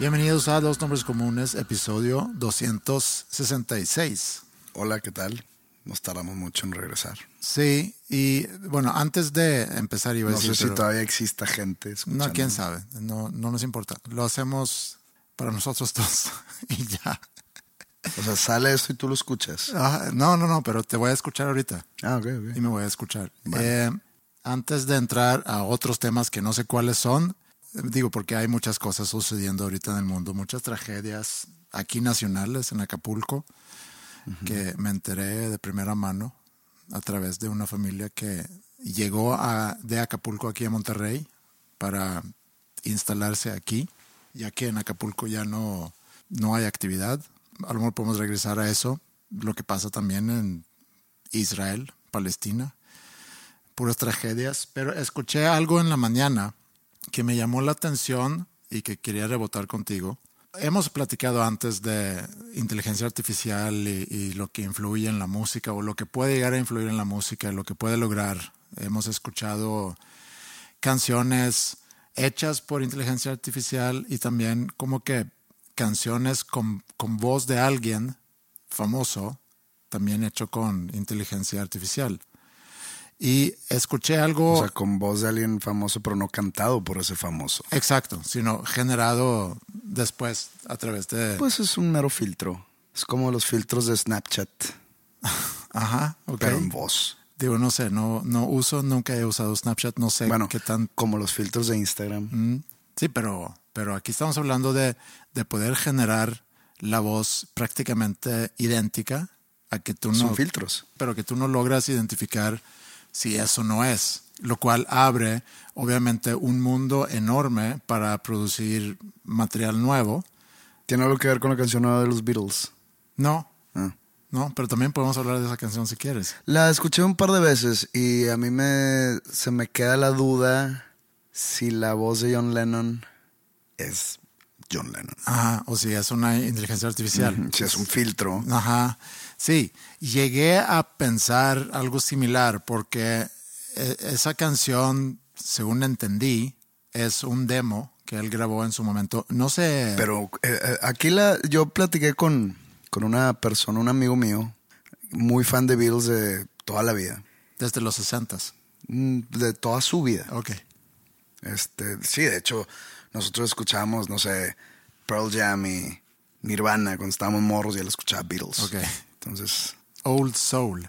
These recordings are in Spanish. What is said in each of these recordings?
Bienvenidos a Dos Nombres Comunes, episodio 266. Hola, ¿qué tal? Nos tardamos mucho en regresar. Sí, y bueno, antes de empezar iba a No decir... sé si todavía exista gente No, quién sabe, no, no nos importa. Lo hacemos para nosotros dos y ya. O sea, sale esto y tú lo escuchas. Ah, no, no, no, pero te voy a escuchar ahorita Ah, ok, ok. y me voy a escuchar. Eh, antes de entrar a otros temas que no sé cuáles son, digo porque hay muchas cosas sucediendo ahorita en el mundo, muchas tragedias aquí nacionales en Acapulco, que me enteré de primera mano a través de una familia que llegó a, de Acapulco aquí a Monterrey para instalarse aquí, ya que en Acapulco ya no, no hay actividad. A lo mejor podemos regresar a eso, lo que pasa también en Israel, Palestina, puras tragedias. Pero escuché algo en la mañana que me llamó la atención y que quería rebotar contigo. Hemos platicado antes de inteligencia artificial y, lo que influye en la música o lo que puede llegar a influir en la música, lo que puede lograr. Hemos escuchado canciones hechas por inteligencia artificial y también como que canciones con, con voz de alguien famoso, también hecho con inteligencia artificial. Y escuché algo... O sea, con voz de alguien famoso, pero no cantado por ese famoso. Exacto, sino generado después a través de... Pues es un mero filtro. Es como los filtros de Snapchat, Ajá, ok. pero en voz. Digo, no sé, no, no uso, nunca he usado Snapchat, no sé Bueno, qué tan... como los filtros de Instagram. Mm, Sí, pero, pero aquí estamos hablando de, de poder generar la voz prácticamente idéntica a que tú no... Son filtros. pero que tú no logras identificar si eso no es, lo cual abre obviamente un mundo enorme para producir material nuevo. ¿Tiene algo que ver con la canción nueva de los Beatles? No, Ah. no, pero también podemos hablar de esa canción si quieres. La escuché un par de veces y a mí me se me queda la duda si la voz de John Lennon es John Lennon. Ajá, o si es una inteligencia artificial. Si es un filtro. Ajá, sí, llegué a pensar algo similar porque eh, esa canción, según entendí, es un demo que él grabó en su momento. No sé. Pero eh, eh, aquí la, yo platiqué con, con una persona, un amigo mío, muy fan de Beatles de toda la vida, Desde los 60 Mm, de toda su vida. Ok. Este, sí, de hecho, nosotros escuchábamos, no sé, Pearl Jam y Nirvana cuando estábamos morros y él escuchaba Beatles. Ok. Entonces, Old Soul.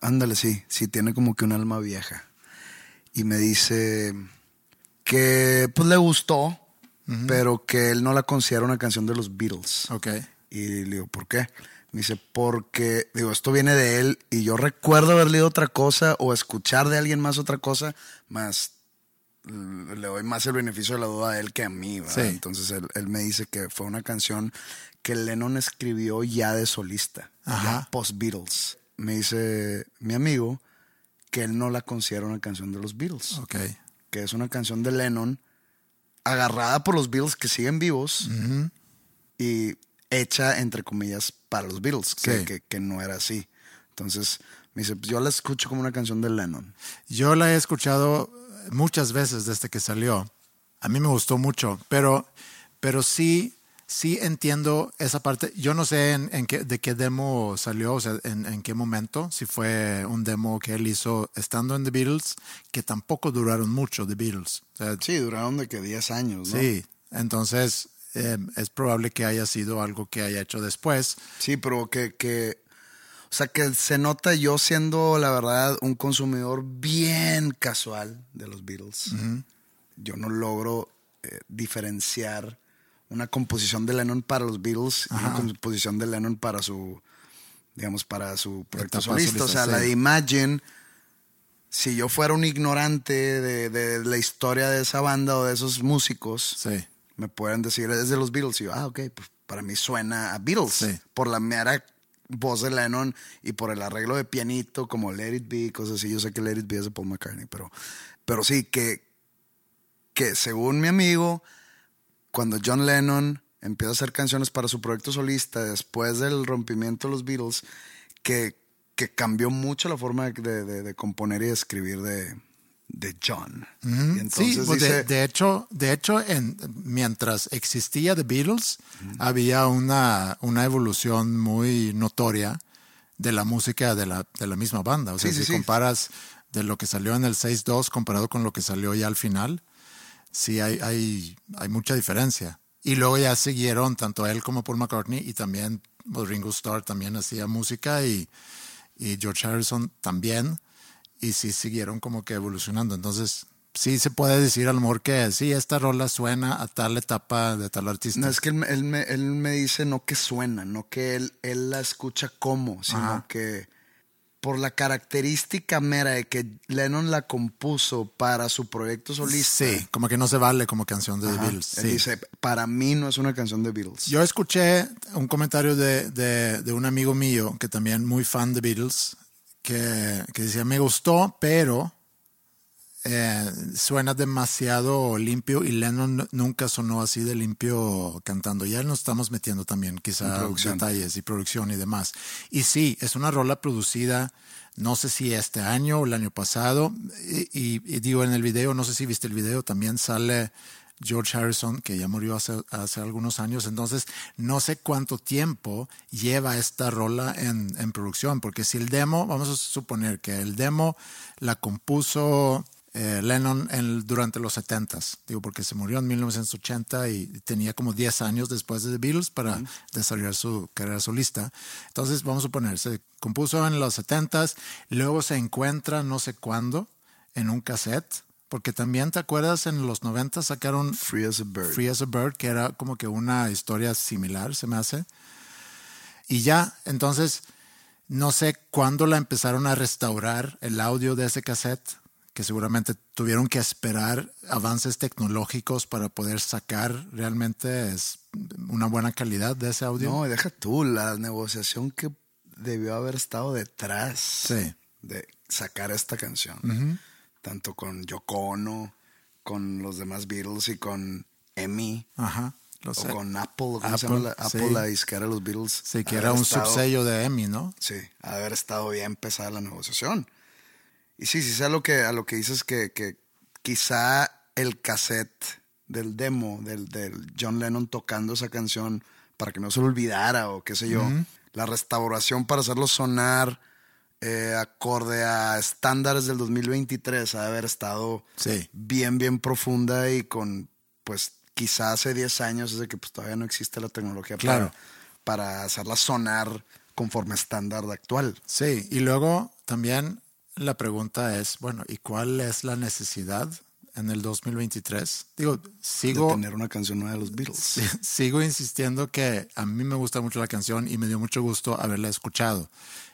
ándale, sí, sí, tiene como que un alma vieja. Y me dice que pues le gustó, pero que él no la considera una canción de los Beatles. Ok. Y le digo, ¿por qué? Me dice, porque, digo, esto viene de él y yo recuerdo haber leído otra cosa o escuchar de alguien más otra cosa, más le doy más el beneficio de la duda a él que a mí, ¿verdad? Entonces él, me dice que fue una canción que Lennon escribió ya de solista, ya post-Beatles. Me dice mi amigo que él no la considera una canción de los Beatles. Ok. Que es una canción de Lennon agarrada por los Beatles que siguen vivos y hecha, entre comillas, para los Beatles, que, que, no era así. Entonces, me dice, pues yo la escucho como una canción de Lennon. Yo la he escuchado muchas veces desde que salió. A mí me gustó mucho, pero, pero sí, sí entiendo esa parte. Yo no sé en, qué, de qué demo salió, o sea, en, qué momento, si fue un demo que él hizo estando en The Beatles, que tampoco duraron mucho The Beatles. sí, duraron de que 10 años, ¿no? Sí, entonces eh, es probable que haya sido algo que haya hecho después. Sí, pero que, que o sea que se nota yo siendo, la verdad, un consumidor bien casual de los Beatles. Yo no logro eh, diferenciar una composición de Lennon para los Beatles y una composición de Lennon para su, digamos, para su proyecto solista. O sea, la de Imagine, si yo fuera un ignorante de, la historia de esa banda o de esos músicos, me pueden decir, es de los Beatles. Y yo, ah, ok, pues para mí suena a Beatles. Por la mera voz de Lennon y por el arreglo de pianito como Let It Be, cosas así. Yo sé que Let It Be es de Paul McCartney, pero, pero sí, que, que según mi amigo, cuando John Lennon empieza a hacer canciones para su proyecto solista después del rompimiento de los Beatles, que, que cambió mucho la forma de, de componer y de escribir de, de John. sí, pues de, hecho, de hecho en, mientras existía The Beatles, había una, una evolución muy notoria de la música de la, de la misma banda. O sea, si comparas de lo que salió en el 6-2 comparado con lo que salió ya al final, sí hay, hay, hay mucha diferencia. Y luego ya siguieron tanto él como Paul McCartney y también pues, Ringo Starr también hacía música y, y George Harrison también y sí siguieron como que evolucionando. Entonces, sí se puede decir a lo mejor que sí, esta rola suena a tal etapa de tal artista. No, es que él, me, él me, dice no que suena, no que él, él la escucha como, sino que por la característica mera de que Lennon la compuso para su proyecto solista. Sí, como que no se vale como canción de The Beatles. Él dice, para mí no es una canción de Beatles. Yo escuché un comentario de, de, de un amigo mío que también muy fan de Beatles que, decía, me gustó, pero eh, suena demasiado limpio y Lennon nunca sonó así de limpio cantando. Ya nos estamos metiendo también quizá detalles y producción y demás. Y sí, es una rola producida, no sé si este año o el año pasado, y digo en el video, no sé si viste el video, también sale George Harrison, que ya murió hace, hace, algunos años. Entonces, no sé cuánto tiempo lleva esta rola en, en, producción, porque si el demo, vamos a suponer que el demo la compuso eh, Lennon en, durante los 70s, digo, porque se murió en 1980 y tenía como 10 años después de The Beatles para desarrollar su carrera solista. Entonces, vamos a suponer, se compuso en los 70s, luego se encuentra no sé cuándo en un cassette porque también te acuerdas en los 90 sacaron Free as a Bird. Free as a Bird, que era como que una historia similar, se me hace. Y ya, entonces, no sé cuándo la empezaron a restaurar el audio de ese cassette, que seguramente tuvieron que esperar avances tecnológicos para poder sacar realmente una buena calidad de ese audio. No, deja tú la negociación que debió haber estado detrás de sacar esta canción tanto con Yoko Ono, con los demás Beatles y con Emmy. Ajá. o con Apple, ¿cómo se llama la, Apple, la disquera de los Beatles. Sí, que era un subsello de Emmy, ¿no? Sí, haber estado bien empezada la negociación. Y sí, sí sé a lo que, a lo que dices que, que quizá el cassette del demo del, del, John Lennon tocando esa canción para que no se lo olvidara o qué sé yo, la restauración para hacerlo sonar eh, acorde a estándares del 2023, ha de haber estado bien, bien profunda y con, pues, quizás hace 10 años, desde que pues, todavía no existe la tecnología para, para hacerla sonar conforme estándar actual. Sí, y luego también la pregunta es, bueno, ¿y cuál es la necesidad en el 2023. Digo, De sigo, tener una canción nueva de los Beatles. sigo insistiendo que a mí me gusta mucho la canción y me dio mucho gusto haberla escuchado.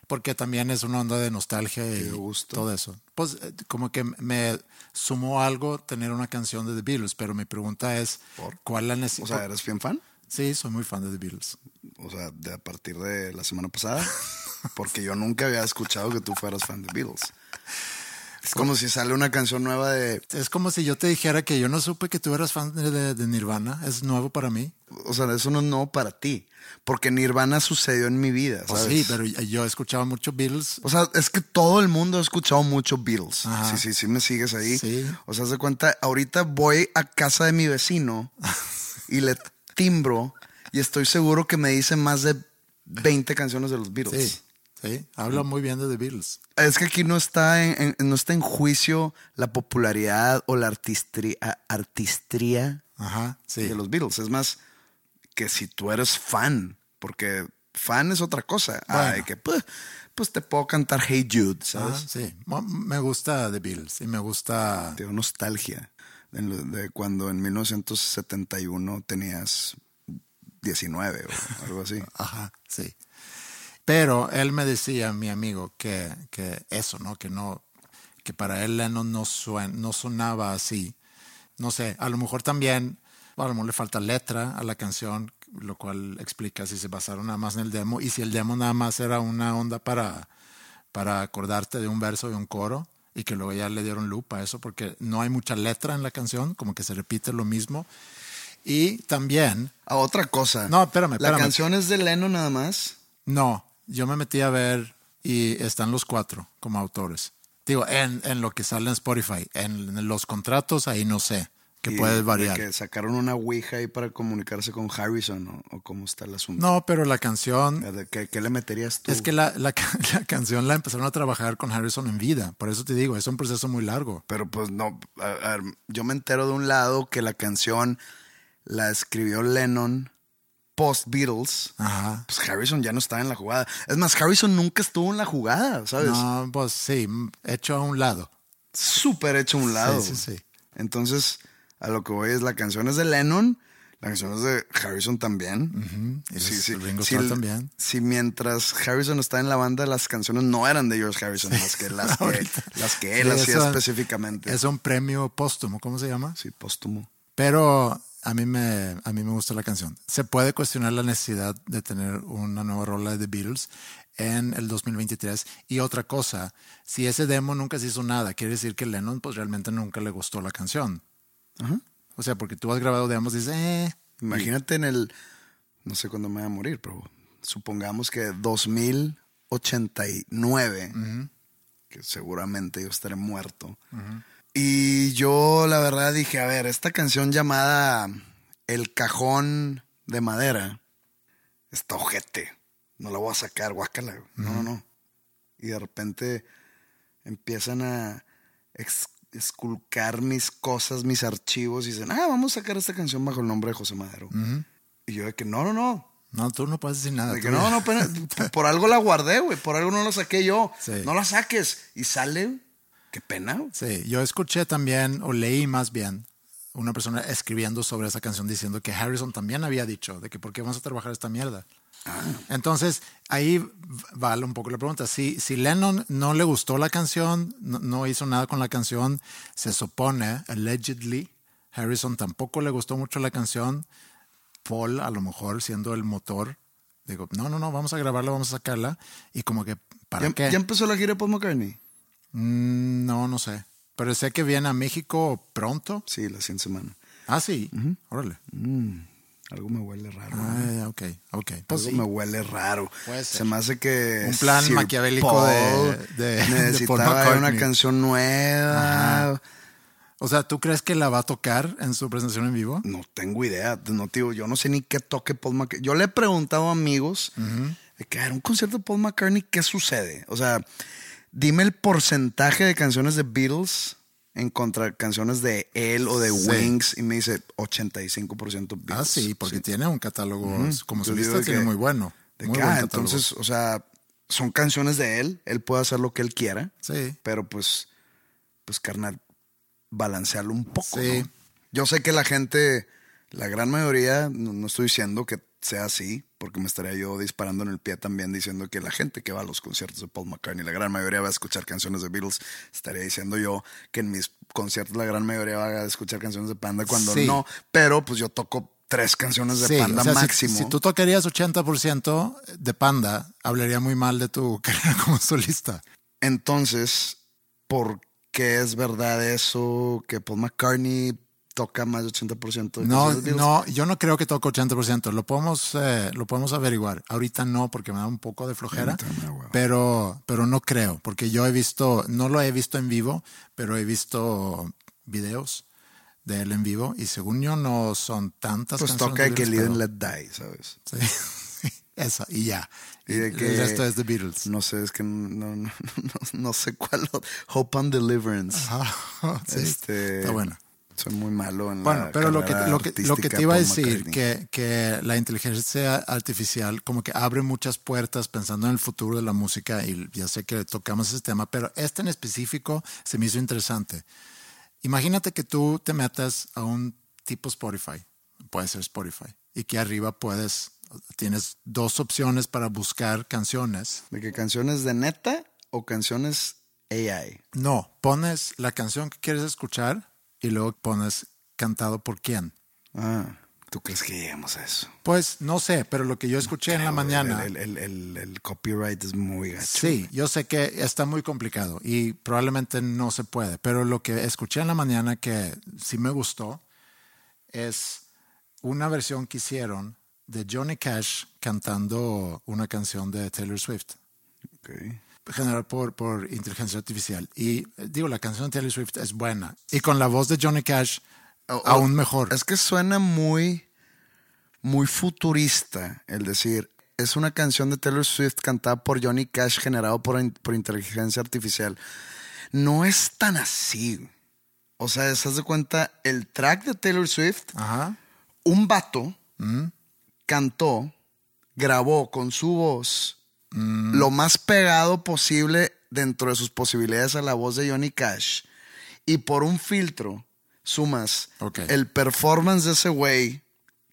Porque también es una onda de nostalgia y gusto. todo eso. Pues eh, como que me sumó algo tener una canción de The Beatles, pero mi pregunta es, ¿Por? ¿cuál la O necesidad? sea, ¿eres bien fan? Sí, soy muy fan de The Beatles. O sea, de a partir de la semana pasada. Porque yo nunca había escuchado que tú fueras fan de Beatles. Es como si sale una canción nueva de. Es como si yo te dijera que yo no supe que tú eras fan de, Nirvana. Es nuevo para mí. O sea, eso no es nuevo para ti. Porque Nirvana sucedió en mi vida. Pues ¿sabes? sí, pero yo he escuchado mucho Beatles. O sea, es que todo el mundo ha escuchado mucho Beatles. Ajá. Sí, sí, sí, me sigues ahí. Sí. O sea, haz de cuenta, ahorita voy a casa de mi vecino y le timbro y estoy seguro que me dice más de 20 canciones de los Beatles. Sí, sí. Habla muy bien de The Beatles. Es que aquí no está en, en- no está en juicio la popularidad o la artistría, artistría Ajá, sí. de los Beatles. Es más que si tú eres fan, porque fan es otra cosa. Bueno. Ay, que pues, pues te puedo cantar Hey Jude, ¿sabes? sí. Me gusta The Beatles y me gusta. Tengo nostalgia de, cuando en 1971 tenías 19 o algo así. Ajá, sí. Pero él me decía, mi amigo, que, que eso, ¿no? Que no, que para él Lennon no, suen- no sonaba así. No sé, a lo mejor también, a lo mejor le falta letra a la canción, lo cual explica si se basaron nada más en el demo y si el demo nada más era una onda para, para acordarte de un verso y un coro y que luego ya le dieron loop a eso porque no hay mucha letra en la canción, como que se repite lo mismo. Y también, A otra cosa. No, espérame, La espérame. canción es de Lennon nada más. no, yo me metí a ver y están los cuatro como autores. Digo, en, en lo que sale en Spotify, en, en los contratos ahí no sé, que Y puede de variar. Que sacaron una Ouija ahí para comunicarse con Harrison o, o cómo está el asunto. No, pero la canción, ¿De ¿Qué, qué le meterías tú? es que la, la, ca- la canción la empezaron a trabajar con Harrison en vida, por eso te digo, es un proceso muy largo. Pero pues no, a- a yo me entero de un lado que la canción la escribió Lennon post Beatles. Ajá. Pues Harrison ya no estaba en la jugada. Es más, Harrison nunca estuvo en la jugada, ¿sabes? No, pues sí, hecho a un lado. Súper hecho a un lado. Sí, sí, sí. Entonces, a lo que voy es, la canción es de Lennon, la canción es de Harrison también. Y es Ringo también. Si mientras Harrison está en la banda, las canciones no eran de George Harrison, las que, las que, las que él Sí, hacía eso- específicamente. Es un premio póstumo, ¿cómo se llama? Sí, póstumo. Pero a mí me, a mí me gusta la canción. Se puede cuestionar la necesidad de tener una nueva rola de The Beatles en el 2023. Y otra cosa, si ese demo nunca se hizo nada, quiere decir que Lennon pues realmente nunca le gustó la canción. Ajá. O sea, porque tú has grabado demos y dices, eh, Imagínate en el, no sé cuándo me voy a morir, pero supongamos que 2089, que seguramente yo estaré muerto. Y yo la verdad dije, a ver, esta canción llamada El cajón de madera está ojete. No la voy a sacar, guácala. No, no, no. Y de repente empiezan a ex- esculcar mis cosas, mis archivos y dicen, ah, vamos a sacar esta canción bajo el nombre de José Madero. Y yo de que no, no, no. no, tú no puedes decir nada. De que no, no, pero por algo la guardé, güey. Por algo no la saqué yo. Sí. No la saques. Y sale, qué pena. güey. Sí, yo escuché también, o leí más bien, una persona escribiendo sobre esa canción diciendo que Harrison también había dicho de que por qué vamos a trabajar esta mierda. Entonces, ahí vale un poco la pregunta. Si, si Lennon no le gustó la canción, no, no hizo nada con la canción, se supone, allegedly, Harrison tampoco le gustó mucho la canción, Paul a lo mejor siendo el motor, digo, no, no, no, vamos a grabarla, vamos a sacarla, y como que, ¿para ¿Ya, qué? ya empezó la gira de Paul McCartney? Mm, no, no sé. Pero sé que viene a México pronto. Sí, la siguiente semana. Ah, sí. Órale. Mm, algo me huele raro. Ah, ok, ok. Pues Algo sí. me huele raro. Puede ser. Se me hace que. Un plan Sir maquiavélico de- Paul de- de necesitaba una canción nueva. O sea, ¿tú crees que la va a tocar en su presentación en vivo? No tengo idea. No, tío, yo no sé ni qué toque Paul McCartney. Yo le he preguntado a amigos de que era un concierto de Paul McCartney, ¿qué sucede? O sea, dime el porcentaje de canciones de Beatles en contra canciones de él o de Sí. Wings y me dice 85% Beatles. Ah, sí, porque tiene un catálogo, como solista, tiene que- muy bueno. De muy que, buen ah, entonces, o sea, son canciones de él, él puede hacer lo que él quiera, Sí. pero pues, pues carnal, balancearlo un poco. Sí. ¿no? Yo sé que la gente, la gran mayoría, no, no estoy diciendo que sea así, porque me estaría yo disparando en el pie también diciendo que la gente que va a los conciertos de Paul McCartney, la gran mayoría va a escuchar canciones de Beatles. Estaría diciendo yo que en mis conciertos la gran mayoría va a escuchar canciones de Panda cuando Sí. no, pero pues yo toco tres canciones de Sí, Panda o sea, si- máximo. Si, tú tocarías 80% de Panda, hablaría muy mal de tu carrera como solista. Entonces, ¿por qué es verdad eso que Paul McCartney toca más de 80% de No, no, yo no creo que toque 80%. Lo podemos, eh, lo podemos averiguar. Ahorita no, porque me da un poco de flojera. Pero, pero no creo, porque yo he visto, no lo he visto en vivo, pero he visto videos de él en vivo y según yo no son tantas Pues canciones toca de que Live and Let Die, ¿sabes? Sí. Esa, y ya. Y de el que- resto es de Beatles. No sé, es que no, no, no, no sé cuál. Hope on Deliverance. Ajá, sí, Este, Está bueno. Soy muy malo en Bueno, la pero lo que, lo, que, lo que te iba a decir, que, que la inteligencia artificial como que abre muchas puertas pensando en el futuro de la música y ya sé que tocamos ese tema, pero este en específico se me hizo interesante. Imagínate que tú te metas a un tipo Spotify, puede ser Spotify, y que arriba puedes, tienes dos opciones para buscar canciones. ¿De qué canciones de neta o canciones AI? No, pones la canción que quieres escuchar y luego pones cantado por quién. Ah, ¿tú crees que lleguemos a eso? Pues no sé, pero lo que yo escuché en la mañana. El, el- el- el copyright es muy gacho. Sí, yo sé que está muy complicado y probablemente no se puede, pero lo que escuché en la mañana que sí me gustó es una versión que hicieron de Johnny Cash cantando una canción de Taylor Swift, Ok. Generada por, por inteligencia artificial. Y eh, digo, la canción de Taylor Swift es buena. Y con la voz de Johnny Cash, O- aún mejor. Es que suena muy, muy futurista el decir, es una canción de Taylor Swift cantada por Johnny Cash generado por, por inteligencia artificial. No es tan así. O sea, ¿se de cuenta? El track de Taylor Swift, Ajá. un vato cantó, grabó con su voz lo más pegado posible dentro de sus posibilidades a la voz de Johnny Cash. Y por un filtro sumas el performance de ese güey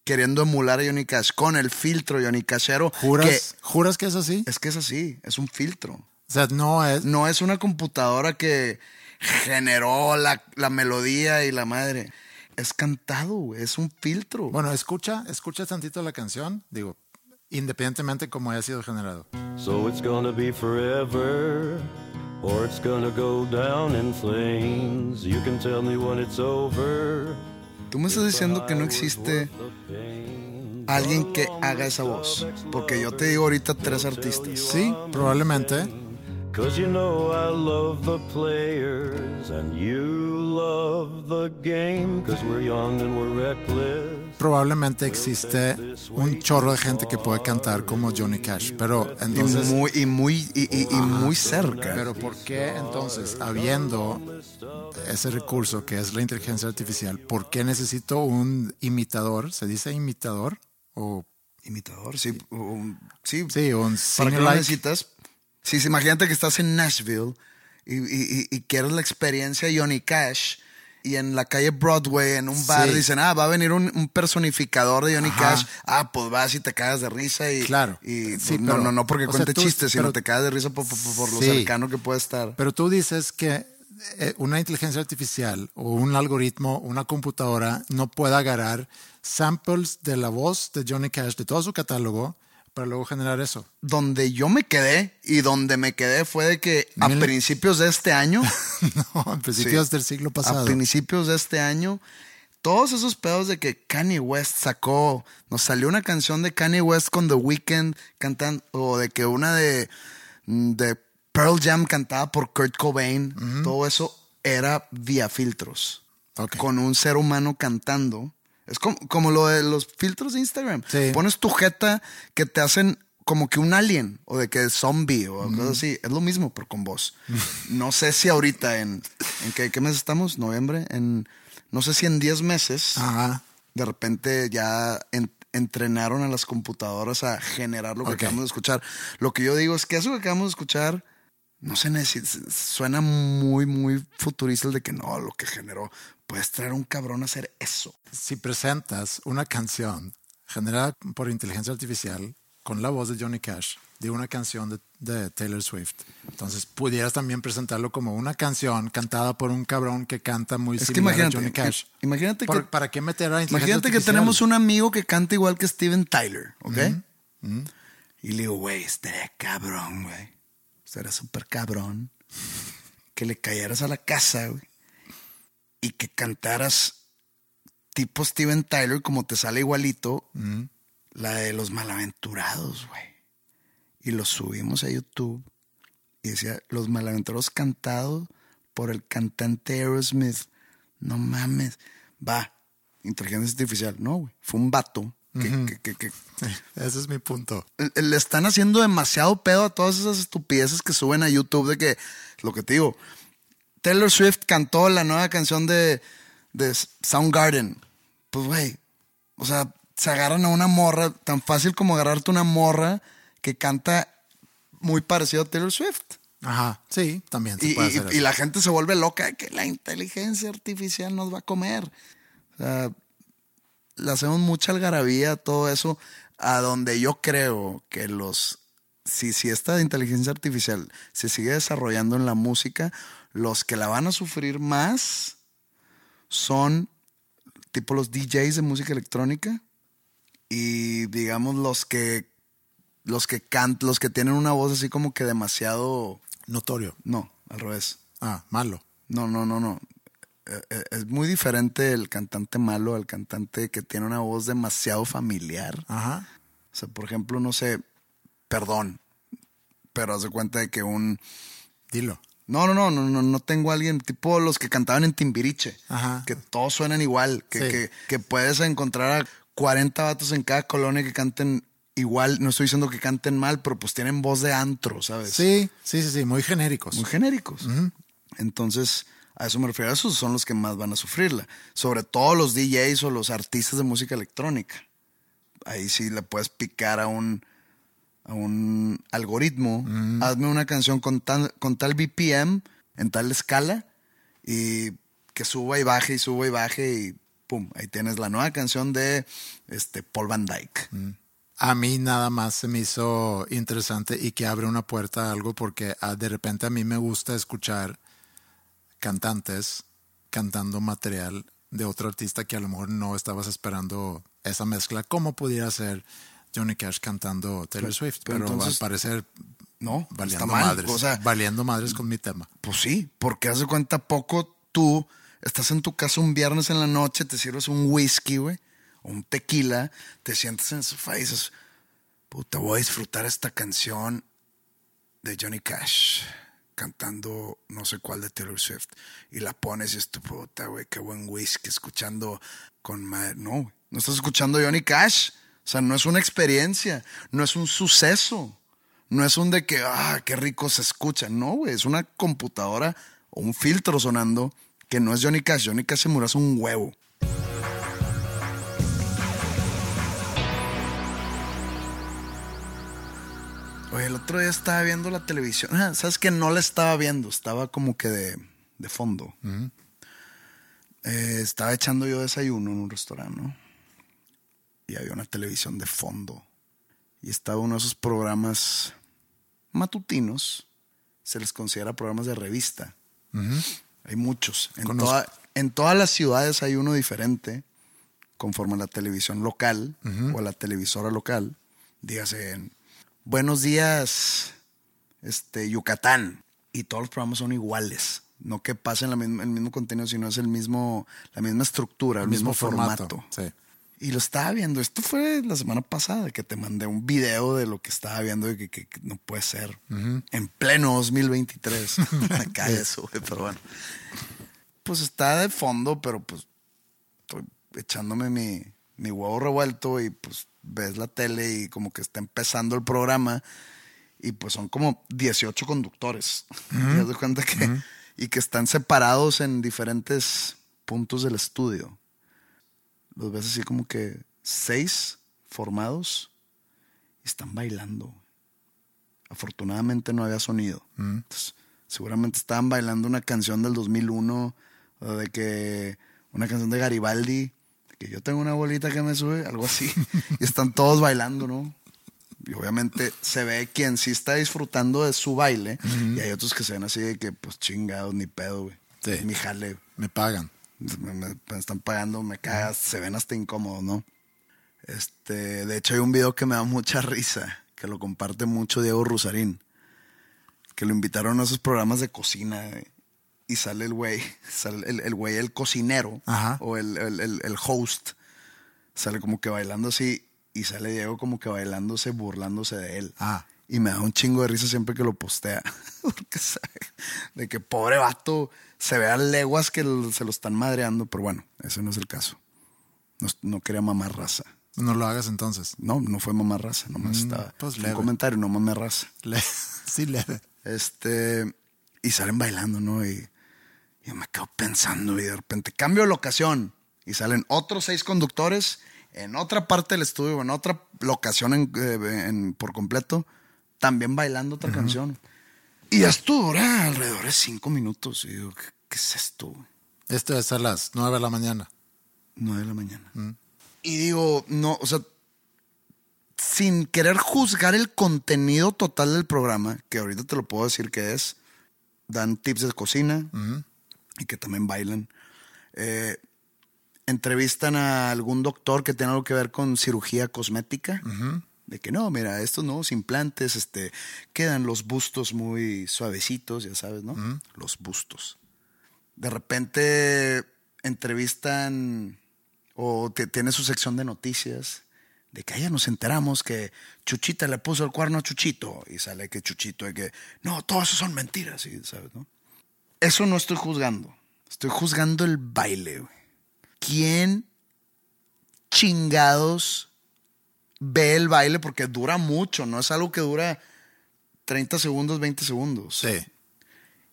queriendo emular a Johnny Cash con el filtro Johnny Cashero. ¿Juras, que ¿Juras que es así? es que es así, es un filtro. O sea, no es... No es una computadora que generó la, la melodía y la madre. Es cantado, güey, es un filtro. Bueno, escucha, escucha tantito la canción, digo, independientemente cómo haya sido generado. So it's gonna be forever, or it's gonna go down in flames. You can tell me when it's over. Tú me estás diciendo que no existe alguien que haga esa voz. Porque yo te digo ahorita tres artistas. Sí, probablemente. Cause you know I love the players, and you love the game. Cause we're young and we're reckless. Probablemente existe un chorro de gente que puede cantar como Johnny Cash, pero Y entonces... muy, y muy, y, y- y muy cerca. Pero ¿por qué entonces, habiendo ese recurso que es la inteligencia artificial, por qué necesito un imitador? ¿Se dice imitador? O Imitador, sí. um, sí, sí, un ¿Para qué lo necesitas? Sí, sí, imagínate que estás en Nashville y, y- y- y quieres la experiencia Johnny Cash y en la calle Broadway, en un bar, Sí. dicen, ah, va a venir un, un personificador de Johnny Ajá. Cash. Ah, pues vas y te cagas de risa y... Claro. Y, Sí, pues, no, pero- no, no porque sea, cuente tú- chistes, sino te cagas de risa por, por- por lo Sí. cercano que puede estar. Pero tú dices que eh, una inteligencia artificial o un algoritmo, una computadora, no puede agarrar samples de la voz de Johnny Cash, de todo su catálogo, para luego generar eso. Donde yo me quedé y donde me quedé fue de que a Mil- principios de este año... no, en principios Sí. del siglo pasado. A principios de este año, todos esos pedos de que Kanye West sacó, nos salió una canción de Kanye West con The Weeknd cantando, o de que una de, de Pearl Jam cantada por Kurt Cobain, todo eso era vía filtros, con un ser humano cantando. Es como, como lo de los filtros de Instagram. Sí. Pones tu jeta que te hacen como que un alien o de que es zombie o cosas así. Es lo mismo, pero con voz. No sé si ahorita en... ¿En qué, qué mes estamos? ¿Noviembre? En, no sé si en 10 meses Ajá. de repente ya en- entrenaron a las computadoras a generar lo que acabamos de escuchar. Lo que yo digo es que eso que acabamos de escuchar no se necesita, suena muy, muy futurista el de que no, lo que generó, puedes traer un cabrón a hacer eso. Si presentas una canción generada por inteligencia artificial con la voz de Johnny Cash de una canción de, de Taylor Swift, entonces pudieras también presentarlo como una canción cantada por un cabrón que canta muy Es que similar a Johnny Cash. i- imagínate ¿Por- que- ¿Para qué meter a inteligencia Imagínate que tenemos un amigo que canta igual que Steven Tyler, ¿ok? Y le digo, güey, estaría cabrón, güey. Estaría súper cabrón. Que le cayeras a la casa, güey. Y que cantaras tipo Steven Tyler, como te sale igualito, la de los malaventurados, güey. Y lo subimos a YouTube. Y decía, los malaventurados cantados por el cantante Aerosmith. No mames. Va, inteligencia artificial. No, güey. Fue un vato que, que- que- que- Ese es mi punto. le están haciendo demasiado pedo a todas esas estupideces que suben a YouTube de que, lo que te digo, Taylor Swift cantó la nueva canción de, de Soundgarden. Pues, güey, o sea, se agarran a una morra, tan fácil como agarrarte una morra que canta muy parecido a Taylor Swift. Ajá, sí, también se Y, puede y- hacer y eso. la gente se vuelve loca de que la inteligencia artificial nos va a comer. O sea, le hacemos mucha algarabía a todo eso, a donde yo creo que los. Si, si esta inteligencia artificial se sigue desarrollando en la música, los que la van a sufrir más son tipo los DJs de música electrónica y digamos los que los que cantan, los que tienen una voz así como que demasiado Notorio. no, al revés. Ah, malo. No, no, no, no. Eh, eh, Es muy diferente el cantante malo al cantante que tiene una voz demasiado familiar. Ajá. O sea, por ejemplo, no sé, perdón, pero haz de cuenta de que un... Dilo. No, no, no, no, no, no tengo a alguien tipo los que cantaban en Timbiriche, Ajá. que todos suenan igual, que, Sí. que, que puedes encontrar a 40 vatos en cada colonia que canten igual, no estoy diciendo que canten mal, pero pues tienen voz de antro, ¿sabes? Sí, sí, sí, sí, muy genéricos. muy genéricos. Entonces, a eso me refiero. Esos son los que más van a sufrirla. Sobre todo los DJs o los artistas de música electrónica. Ahí sí le puedes picar a un, a un algoritmo. Hazme una canción con tal, con tal BPM, en tal escala, y que suba y baje y suba y baje y pum, ahí tienes la nueva canción de este, Paul Van Dyke. A mí nada más se me hizo interesante y que abre una puerta a algo porque ah, de repente a mí me gusta escuchar cantantes cantando material de otro artista que a lo mejor no estabas esperando esa mezcla, como pudiera ser Johnny Cash cantando Taylor Swift, pero pero, entonces- al parecer No, valiendo mal. madres, O sea, valiendo madres con mi tema. Pues sí, porque haz de cuenta poco tú estás en tu casa un viernes en la noche, te sirves un whisky, güey, o un tequila, te sientas en el sofá y dices, puta, voy a disfrutar esta canción de Johnny Cash cantando no sé cuál de Taylor Swift y la pones y es tu puta, güey, qué buen whisky escuchando con madre. No, güey, no estás escuchando Johnny Cash. O sea, no es una experiencia, no es un suceso. No es un de que, ah, qué rico se escucha. No, güey, es una computadora o un filtro sonando que no es Johnny Cash. Johnny Cash se murió hace un huevo. Oye, el otro día estaba viendo la televisión. Ah, ¿Sabes que No la estaba viendo, estaba como que de, de fondo. Eh, estaba echando yo desayuno en un restaurante, ¿no? Y había una televisión de fondo. Y estaba uno de esos programas matutinos. Se les considera programas de revista. Hay muchos. En, toda- en todas las ciudades hay uno diferente, conforme a la televisión local o a la televisora local. Dígase en Buenos días, este, Yucatán. Y todos los programas son iguales. No que pasen la misma- el mismo contenido, sino es el mismo, la misma estructura, el, mismo, formato. Sí. Y lo estaba viendo. Esto fue la semana pasada que te mandé un video de lo que estaba viendo y que, que- que no puede ser. En pleno 2023. Me cae eso, güey, pero bueno. Pues está de fondo, pero pues estoy echándome mi, mi huevo revuelto y pues ves la tele y como que está empezando el programa y pues son como 18 conductores. ¿Te das cuenta que? Y que están separados en diferentes puntos del estudio. Los ves así como que seis formados y están bailando. Afortunadamente no había sonido. Entonces, seguramente estaban bailando una canción del 2001 o de que una canción de Garibaldi, de que yo tengo una bolita que me sube, algo así. y están todos bailando, ¿no? Y obviamente se ve quien sí está disfrutando de su baile y hay otros que se ven así de que, pues chingados, ni pedo, güey. Sí. Mi jale. Me pagan. Me, me- me están pagando, me cagas, se ven hasta incómodos, ¿no? Este, de hecho hay un video que me da mucha risa, que lo comparte mucho Diego Rusarín, que lo invitaron a esos programas de cocina y sale el güey, sale el, el güey, el cocinero Ajá. o el, el- el- el host, sale como que bailando así y sale Diego como que bailándose, burlándose de él. Ah. Y me da un chingo de risa siempre que lo postea. Porque sabe de que pobre vato se ve a leguas que se lo están madreando. Pero bueno, ese no es el caso. No, no quería mamar raza. No lo hagas entonces. No, no fue mamar raza. Nomás estaba. pues leve. un comentario, no mamé raza. Le- sí, leve. Este. Y salen bailando, ¿no? Y yo me quedo pensando y de repente cambio de locación. Y salen otros seis conductores en otra parte del estudio, en otra locación en- eh, en- por completo, también bailando otra canción. Y esto dura alrededor de cinco minutos. Y digo, ¿qué, qué es esto? Esto es a las 9 de la mañana. 9 de la mañana. Y digo, no, o sea, sin querer juzgar el contenido total del programa, que ahorita te lo puedo decir que es, dan tips de cocina y que también bailan. Eh, entrevistan a algún doctor que tenga algo que ver con cirugía cosmética. De que no, mira, estos nuevos implantes este, quedan los bustos muy suavecitos, ya sabes, ¿no? Los bustos de repente entrevistan o te- tiene su sección de noticias de que ayer nos enteramos que Chuchita le puso el cuerno a Chuchito y sale que Chuchito de que no, todo eso son mentiras, y, ¿sabes? No? Eso no estoy juzgando, estoy juzgando el baile. güey. ¿Quién chingados ve el baile? Porque dura mucho, no es algo que dura 30 segundos, 20 segundos. Sí.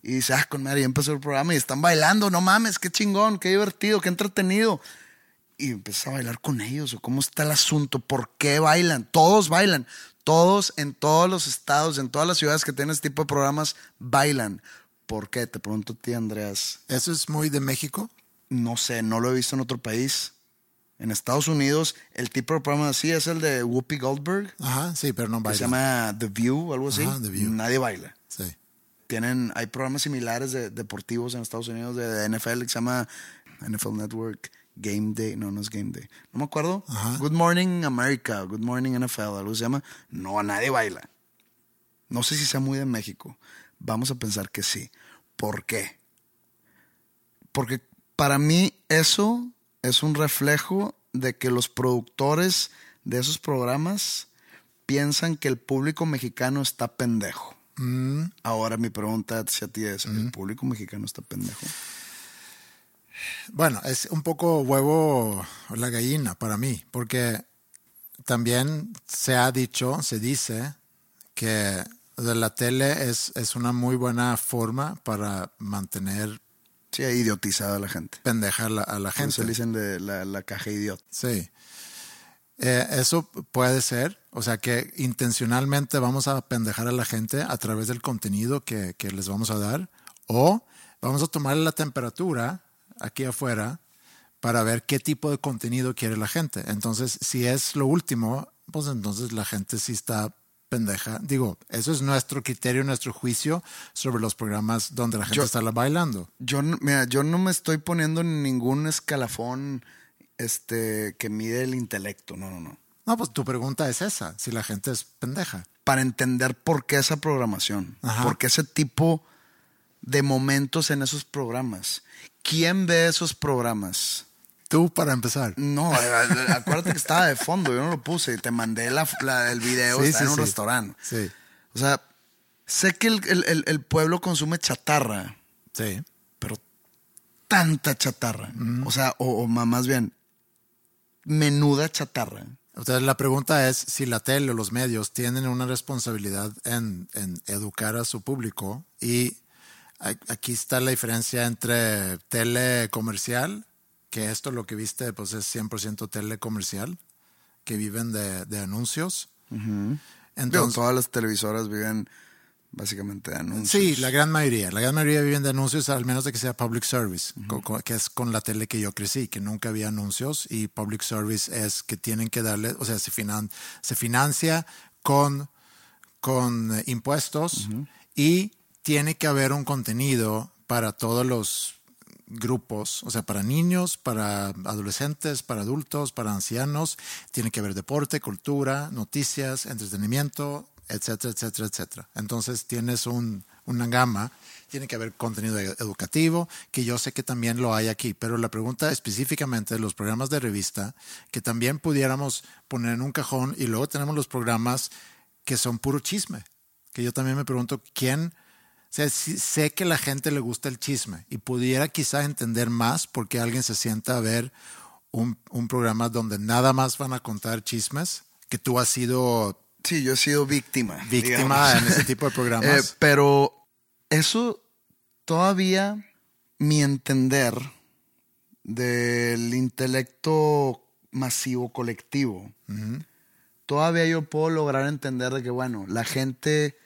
Y dice, ah, con madre, ya empezó el programa y están bailando, no mames, qué chingón, qué divertido, qué entretenido. Y empieza a bailar con ellos, o cómo está el asunto, por qué bailan, todos bailan, todos en todos los estados, en todas las ciudades que tienen este tipo de programas, bailan. ¿Por qué? Te pregunto a ti, Andreas. ¿Eso es muy de México? No sé, no lo he visto en otro país. En Estados Unidos, el tipo de programa así es el de Whoopi Goldberg, Ajá, sí, pero no que se baila. llama The View o algo así. Ajá, The View. Nadie baila Sí. tienen, hay programas similares de deportivos en Estados Unidos de, de NFL que se llama NFL Network Game Day, no, no es Game Day, no me acuerdo. Ajá. Good Morning America, Good Morning NFL, algo se llama. No, nadie baila. No sé si sea muy de México. Vamos a pensar que sí. ¿Por qué? Porque para mí eso es un reflejo de que los productores de esos programas piensan que el público mexicano está pendejo. Ahora mi pregunta hacia ti es, ¿el público mexicano está pendejo? Bueno, es un poco huevo o la gallina para mí, porque también se ha dicho, se dice que la tele es, es una muy buena forma para mantener Sí, ha idiotizado a la gente. pendeja a la, a la Gente. Se dicen de la, la caja idiota. Sí. Eh, eso puede ser, o sea que intencionalmente vamos a pendejar a la gente a través del contenido que, que les vamos a dar, o vamos a tomar la temperatura aquí afuera para ver qué tipo de contenido quiere la gente. Entonces, si es lo último, pues entonces la gente sí está pendeja. Digo, eso es nuestro criterio, nuestro juicio sobre los programas donde la gente Yo- está bailando. Yo, no- mira, yo no me estoy poniendo en ningún escalafón este, que mide el intelecto. No, no, no. No, pues tu pregunta es esa, si la gente es pendeja. Para entender por qué esa programación. Ajá. Por qué ese tipo de momentos en esos programas. ¿Quién ve esos programas? Tú para empezar. No, acuérdate que estaba de fondo, yo no lo puse y te mandé la, la- el video, Sí, está sí, en un sí. restaurante. Sí, O sea, sé que el, el- el- pueblo consume chatarra, sí. pero tanta chatarra. O sea, o, o más bien, menuda chatarra. Entonces la pregunta es si la tele o los medios tienen una responsabilidad en, en educar a su público y aquí está la diferencia entre tele comercial, que esto lo que viste pues es 100% tele comercial, que viven de, de anuncios, Digo, Entonces, todas las televisoras viven básicamente de anuncios. Sí, la gran mayoría. La gran mayoría viven de anuncios, al menos de que sea public service, co- co- que es con la tele que yo crecí, que nunca había anuncios. Y public service es que tienen que darle, o sea, se, finan- se financia con, con eh, impuestos y tiene que haber un contenido para todos los grupos, o sea, para niños, para adolescentes, para adultos, para ancianos. Tiene que haber deporte, cultura, noticias, entretenimiento, etcétera, etcétera, etcétera. Entonces tienes un, una gama, tiene que haber contenido e- educativo, que yo sé que también lo hay aquí, pero la pregunta específicamente de los programas de revista, que también pudiéramos poner en un cajón y luego tenemos los programas que son puro chisme, que yo también me pregunto quién... O sea, sí- sé que a la gente le gusta el chisme y pudiera quizá entender más por qué alguien se sienta a ver un, un programa donde nada más van a contar chismes, que tú has sido Sí, yo he sido víctima. víctima digamos. en ese tipo de Eh, programas. pero eso todavía mi entender del intelecto masivo colectivo, todavía yo puedo lograr entender de que, bueno, la gente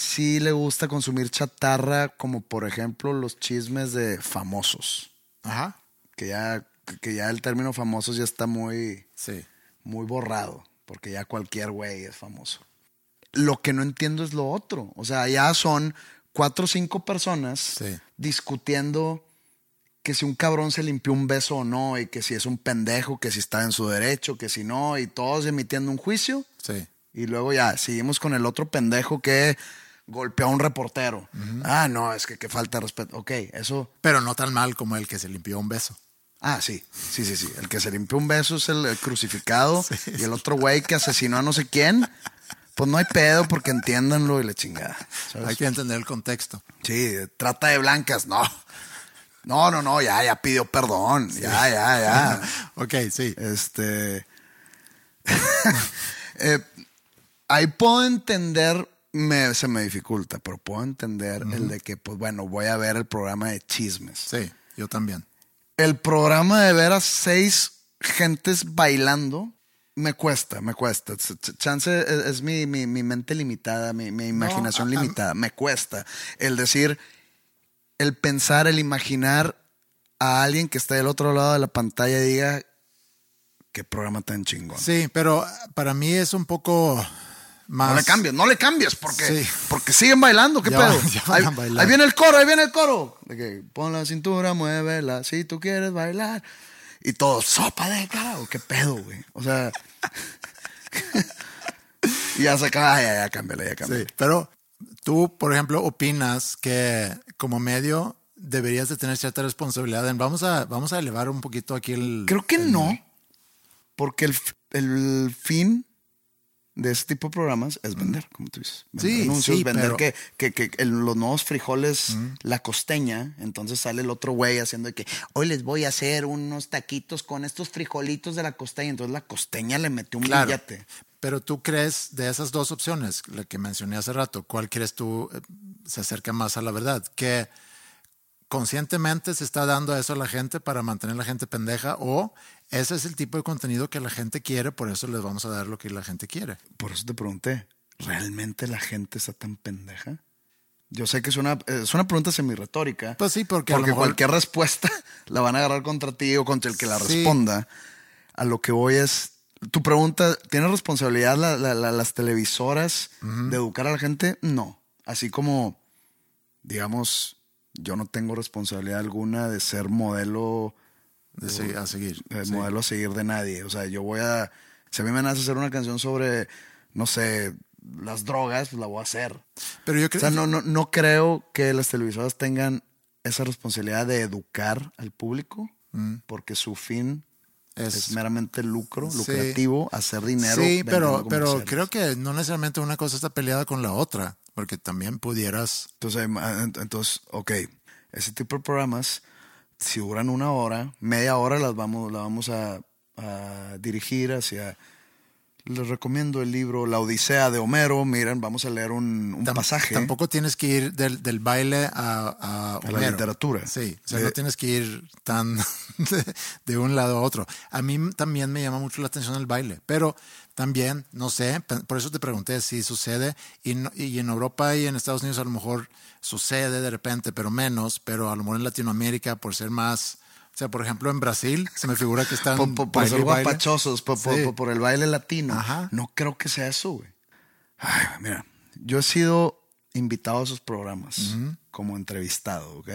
sí le gusta consumir chatarra, como por ejemplo los chismes de famosos, Ajá. que ya, que ya el término famosos ya está muy Sí. muy borrado, porque ya cualquier güey es famoso. Lo que no entiendo es lo otro. O sea, ya son cuatro o cinco personas Sí. discutiendo que si un cabrón se limpió un beso o no, y que si es un pendejo, que si está en su derecho, que si no, y todos emitiendo un juicio. Sí. Y luego ya seguimos con el otro pendejo que golpeó a un reportero. Ah, no, es que, que falta de respeto. Ok, eso Pero no tan mal como el que se limpió un beso. Ah, sí, sí, sí, sí. El que se limpió un beso es el, el crucificado y el otro güey que asesinó a no sé quién. Pues no hay pedo porque entiéndanlo y la chingada. ¿sabes? Hay que entender el contexto. Sí, trata de blancas, no. No, no, no, ya, ya pidió perdón. Ya, ya, ya. ok, sí. Este. eh, ahí puedo entender, me, se me dificulta, pero puedo entender el de que, pues bueno, voy a ver el programa de chismes. Sí, yo también. El programa de ver a seis gentes bailando me cuesta, me cuesta. Ch- ch- Chance es, es mi, mi- mi mente limitada, mi, mi imaginación limitada. Me cuesta. El decir, el pensar, el imaginar a alguien que está del otro lado de la pantalla y diga, qué programa tan chingón. Sí, pero para mí es un poco más. No le cambies, no le cambies, porque, Sí. porque siguen bailando, ¿qué Ya pedo? ya ahí, ahí viene el coro, ahí viene el coro. De que pon la cintura, muévela, si tú quieres bailar. Y todo, sopa de carajo, qué pedo, güey. O sea. y ya se acaba, "Ay, ya, ya, cámbiale, ya, cámbiale. Sí, pero tú, por ejemplo, opinas que como medio deberías de tener cierta responsabilidad en vamos a vamos a elevar un poquito aquí el Creo que el- no, porque el, el fin de ese tipo de programas es vender, como tú dices. Vender Sí, anuncios, sí, vender pero- que, que, que el- los nuevos frijoles, la costeña, entonces sale el otro güey haciendo de que hoy les voy a hacer unos taquitos con estos frijolitos de la costeña. Entonces la costeña le metió un Claro. billete. Pero tú crees de esas dos opciones, la que mencioné hace rato, ¿cuál crees tú eh, se acerca más a la verdad? Que conscientemente se está dando eso a la gente para mantener a la gente pendeja o ese es el tipo de contenido que la gente quiere, por eso les vamos a dar lo que la gente quiere. Por eso te pregunté, ¿realmente la gente está tan pendeja? Yo sé que es una, es una pregunta semi-retórica. Pues sí, porque a lo porque mejor- cualquier respuesta la van a agarrar contra ti o contra el que la Sí. responda. A lo que voy es, tu pregunta, ¿tiene responsabilidad la- la- la- las televisoras de educar a la gente? No. Así como, digamos, yo no tengo responsabilidad alguna de ser modelo De se- a seguir. sí. modelo a seguir de nadie. O sea, yo voy a. Si a mí me nace hacer una canción sobre, no sé, las drogas, pues la voy a hacer. Pero yo O creo sea, no, no, no creo que las televisoras tengan esa responsabilidad de educar al público, porque su fin es, es, meramente lucro, Sí. lucrativo, hacer dinero. Sí, pero, pero creo que no necesariamente una cosa está peleada con la otra, porque también pudieras. Entonces, ent- entonces, ok, ese tipo de programas, si duran una hora, media hora las vamos, la vamos a, a dirigir hacia... Les recomiendo el libro La Odisea de Homero. Miren, vamos a leer un, pasaje. Tampoco tienes que ir del, del baile a, a, A la literatura. Sí, o sea, De- no tienes que ir tan de, de un lado a otro. A mí también me llama mucho la atención el baile, pero También, no sé, por eso te pregunté si sucede. Y, no- y en Europa y en Estados Unidos a lo mejor sucede de repente, pero menos. Pero a lo mejor en Latinoamérica, por ser más. O sea, por ejemplo, en Brasil se me figura que están. Por, por- por baile ser guapachosos, por, Sí. el baile latino. Ajá. No creo que sea eso, güey. Ay, mira, yo he sido invitado a esos programas como entrevistado, ¿ok?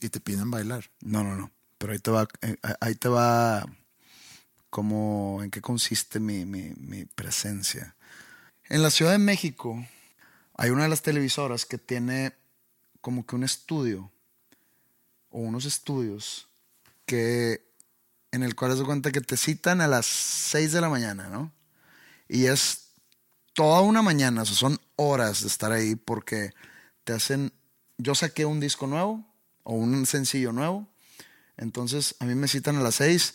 Y te piden bailar. No, no, no. Pero ahí te va, eh, ahí te va como en qué consiste mi, mi- mi presencia. En la Ciudad de México hay una de las televisoras que tiene como que un estudio o unos estudios que en el cual se cuenta que te citan a las 6 de la mañana, ¿no? Y es toda una mañana, o sea, son horas de estar ahí porque te hacen... Yo saqué un disco nuevo o un sencillo nuevo, entonces a mí me citan a las 6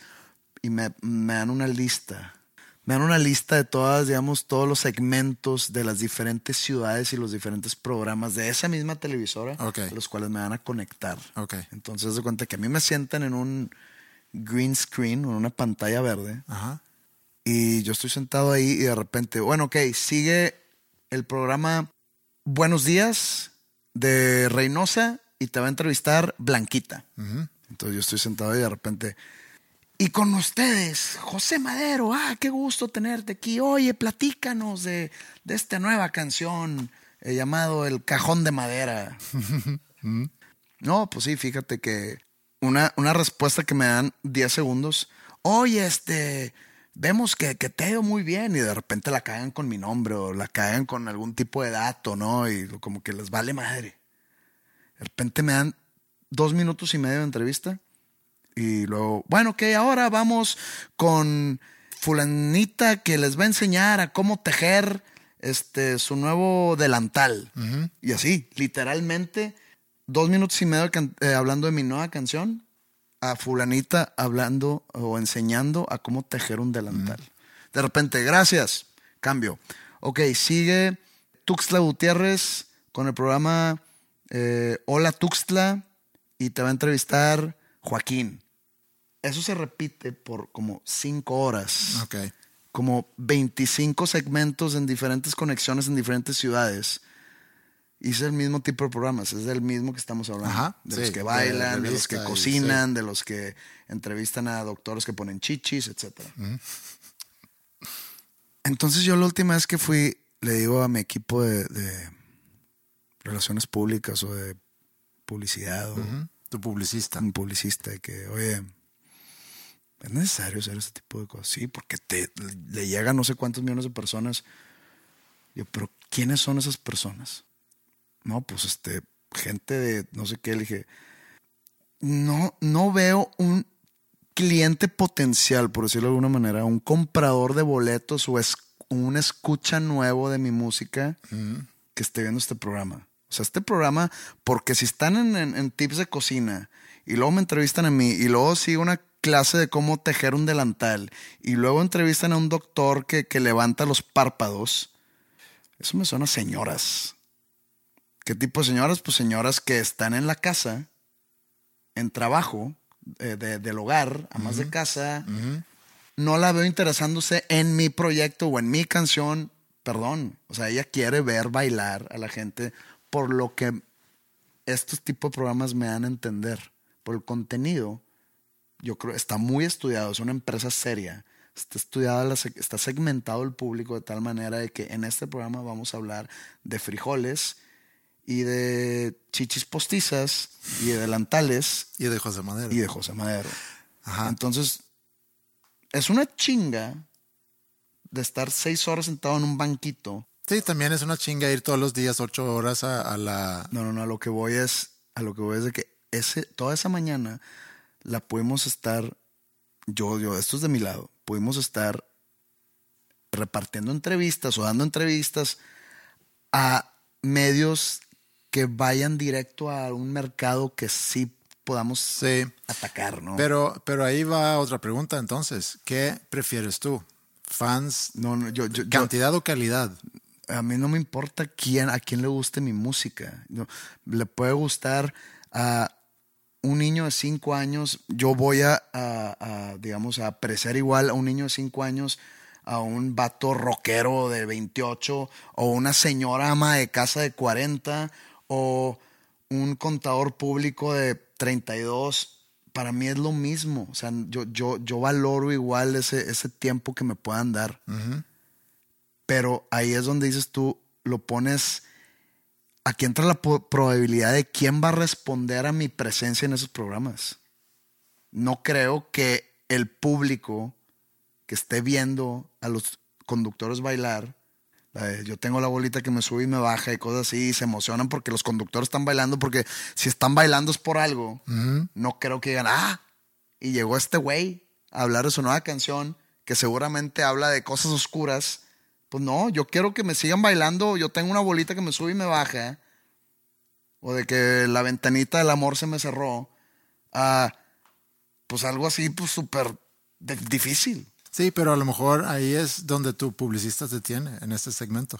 y me, me dan una lista. Me dan una lista de todas, digamos, todos los segmentos de las diferentes ciudades y los diferentes programas de esa misma televisora, Ok. los cuales me van a conectar. Ok. Entonces, de cuenta que a mí me sientan en un green screen, en una pantalla verde, Ajá. y yo estoy sentado ahí y de repente, bueno, ok, sigue el programa Buenos Días de Reynosa y te va a entrevistar Blanquita. Entonces yo estoy sentado y de repente, y con ustedes, José Madero, ah, qué gusto tenerte aquí. Oye, platícanos de, de esta nueva canción eh, llamado El Cajón de Madera. No, pues sí, fíjate que una, una respuesta que me dan 10 segundos. Oye, este, vemos que, que te ha ido muy bien y de repente la cagan con mi nombre o la cagan con algún tipo de dato, ¿no? Y como que les vale madre. De repente me dan dos minutos y medio de entrevista y luego, bueno, ok, ahora vamos con fulanita que les va a enseñar a cómo tejer este, su nuevo delantal. Y así, literalmente, dos minutos y medio eh, hablando de mi nueva canción, a fulanita hablando o enseñando a cómo tejer un delantal. De repente, gracias, cambio. Ok, sigue Tuxtla Gutiérrez con el programa eh, Hola Tuxtla y te va a entrevistar Joaquín. Eso se repite por como cinco horas Ok. como 25 segmentos en diferentes conexiones en diferentes ciudades. Y es el mismo tipo de programas, es del mismo que estamos hablando. Ajá, de sí, los que bailan, de, los que y- cocinan, de los que entrevistan a doctores que ponen chichis, etc. Entonces yo la última vez que fui, le digo a mi equipo de, de relaciones públicas o de publicidad o. Tu publicista. un publicista que, oye, es necesario hacer ese tipo de cosas. Sí, porque te, le llegan no sé cuántos millones de personas. Yo, pero ¿quiénes son esas personas? No, pues este, gente de no sé qué. Le dije, no, no veo un cliente potencial, por decirlo de alguna manera, un comprador de boletos o es, un escucha nuevo de mi música que esté viendo este programa. O sea, este programa, porque si están en, en- en tips de cocina y luego me entrevistan a mí y luego sigue una clase de cómo tejer un delantal y luego entrevistan a un doctor que, que levanta los párpados, eso me suena a señoras. ¿Qué tipo de señoras? Pues señoras que están en la casa, en trabajo, eh, de- del hogar, amas de casa, no la veo interesándose en mi proyecto o en mi canción, perdón. O sea, ella quiere ver bailar a la gente por lo que estos tipos de programas me dan a entender. Por el contenido, yo creo, está muy estudiado, es una empresa seria. Está estudiada, está segmentado el público de tal manera de que en este programa vamos a hablar de frijoles y de chichis postizas y de delantales Y de José Madero. y de José Madero. Ajá. Entonces, es una chinga de estar seis horas sentado en un banquito. Sí, también es una chinga ir todos los días ocho horas a, a la... No, no, no, a lo que voy es, a lo que voy es de que ese, toda esa mañana la pudimos estar, yo, yo, esto es de mi lado, pudimos estar repartiendo entrevistas o dando entrevistas a medios que vayan directo a un mercado que sí podamos Sí. atacar, ¿no? Pero, pero ahí va otra pregunta entonces. ¿Qué prefieres tú? ¿Fans? no, no, yo, yo, yo- ¿Cantidad o calidad? A mí no me importa quién, a quién le guste mi música. No, le puede gustar a un niño de cinco años. Yo voy a, a- a, digamos, a apreciar igual a un niño de cinco años a un vato rockero de 28 o una señora ama de casa de 40 o un contador público de 32, para mí es lo mismo. O sea, yo, yo, yo valoro igual ese, ese tiempo que me puedan dar. Pero ahí es donde dices tú, lo pones, aquí entra la probabilidad de quién va a responder a mi presencia en esos programas. No creo que el público que esté viendo a los conductores bailar, yo tengo la bolita que me sube y me baja y cosas así, y se emocionan porque los conductores están bailando, porque si están bailando es por algo. No creo que digan, ah, y llegó este güey a hablar de su nueva canción, que seguramente habla de cosas oscuras. Pues no, yo quiero que me sigan bailando, yo tengo una bolita que me sube y me baja. O de que la ventanita del amor se me cerró. Ah, pues algo así, pues súper difícil. Sí, pero a lo mejor ahí es donde tu publicista te tiene, en este segmento.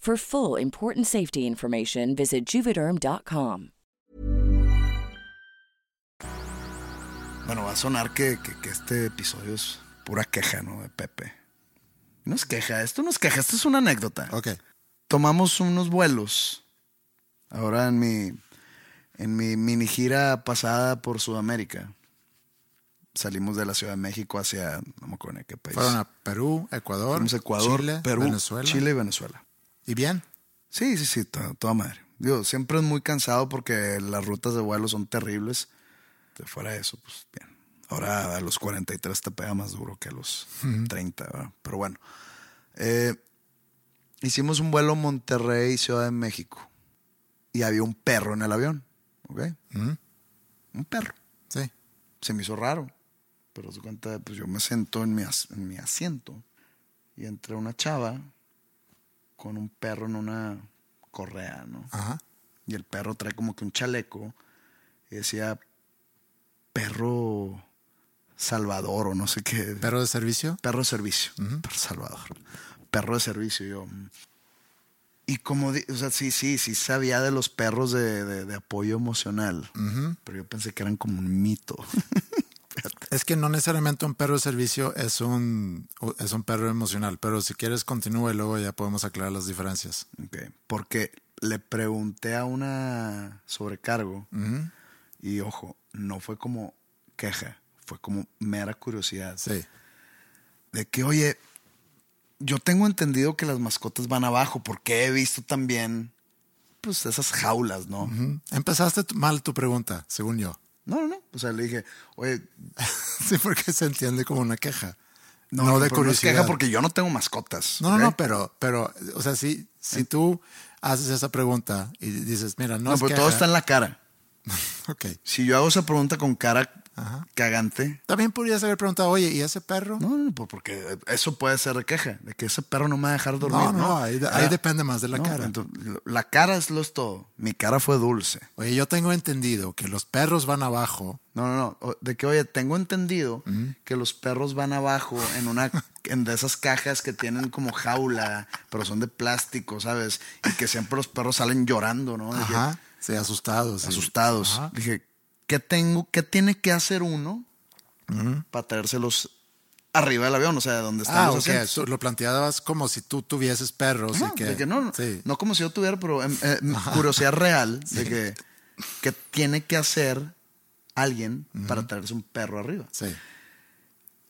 For full important safety information, visit juvederm.com. Bueno, va a sonar que, que- que este episodio es pura queja, ¿no? De Pepe. No es queja, esto no es queja, esto es una anécdota. Ok. Tomamos unos vuelos ahora en mi, en mi mini gira pasada por Sudamérica. Salimos de la Ciudad de México hacia, no me acuerdo en qué país. Fueron a Perú, Ecuador, Fuimos a Ecuador, Chile, Perú, Venezuela. Chile y Venezuela. ¿Y bien? Sí, sí, sí, to- toda madre. Digo, siempre es muy cansado porque las rutas de vuelo son terribles. De fuera de eso, pues bien. Ahora a los 43 te pega más duro que a los 30, ¿verdad? Pero bueno. Eh, hicimos un vuelo Monterrey, Ciudad de México. Y había un perro en el avión. ¿Ok? Un perro. Sí. Se me hizo raro. Pero se cuenta, pues yo me sento en mi, as- en mi asiento. Y entra una chava con un perro en una correa, ¿no? Ajá. Y el perro trae como que un chaleco y decía perro salvador o no sé qué. ¿Perro de servicio? Perro de servicio. Perro salvador. Perro de servicio. y Yo. mm. Y como, o sea, sí, sí, sí sabía de los perros de, de- de apoyo emocional. Pero yo pensé que eran como un mito. Es que no necesariamente un perro de servicio es un, es un perro emocional, pero si quieres continúa y luego ya podemos aclarar las diferencias. Ok, Porque le pregunté a una sobrecargo y ojo, no fue como queja, fue como mera curiosidad. Sí. De que, oye, yo tengo entendido que las mascotas van abajo porque he visto también, pues, esas jaulas, ¿no? Empezaste mal tu pregunta, según yo. No, no, no. O sea, le dije, oye, Sí, porque se entiende como una queja. no, No, no, de pero no es curiosidad. queja porque yo no tengo mascotas. No, no, no, pero, pero, o sea, si, si tú haces esa pregunta y dices, mira, no, No, es pero queja, todo está en la cara. Ok. Si yo hago esa pregunta con cara Ajá. cagante, También podrías haber preguntado, oye, ¿y ese perro? no, no, pues porque eso puede ser de queja, de que ese perro no me va a dejar dormir. no, No, no, ahí, ahí Ah, depende más de la no, cara. entonces, la cara es lo es todo. Mi cara fue dulce. Oye, yo tengo entendido que los perros van abajo. No, no, no. De que, oye, tengo entendido que los perros van abajo en una en de esas cajas que tienen como jaula, pero son de plástico, ¿sabes? Y que siempre los perros salen llorando, ¿no? Que- Ajá. Sí, asustados. sí. asustados. Ajá. Dije, ¿qué tengo, qué tiene que hacer uno para traérselos arriba del avión? O sea, donde están Ah, los ok. asientos. Tú lo planteabas como si tú tuvieses perros Ajá, y que, de que no, no, sí. no como si yo tuviera, pero em, eh, curiosidad real de que, que tiene que hacer alguien para traerse un perro arriba. Sí.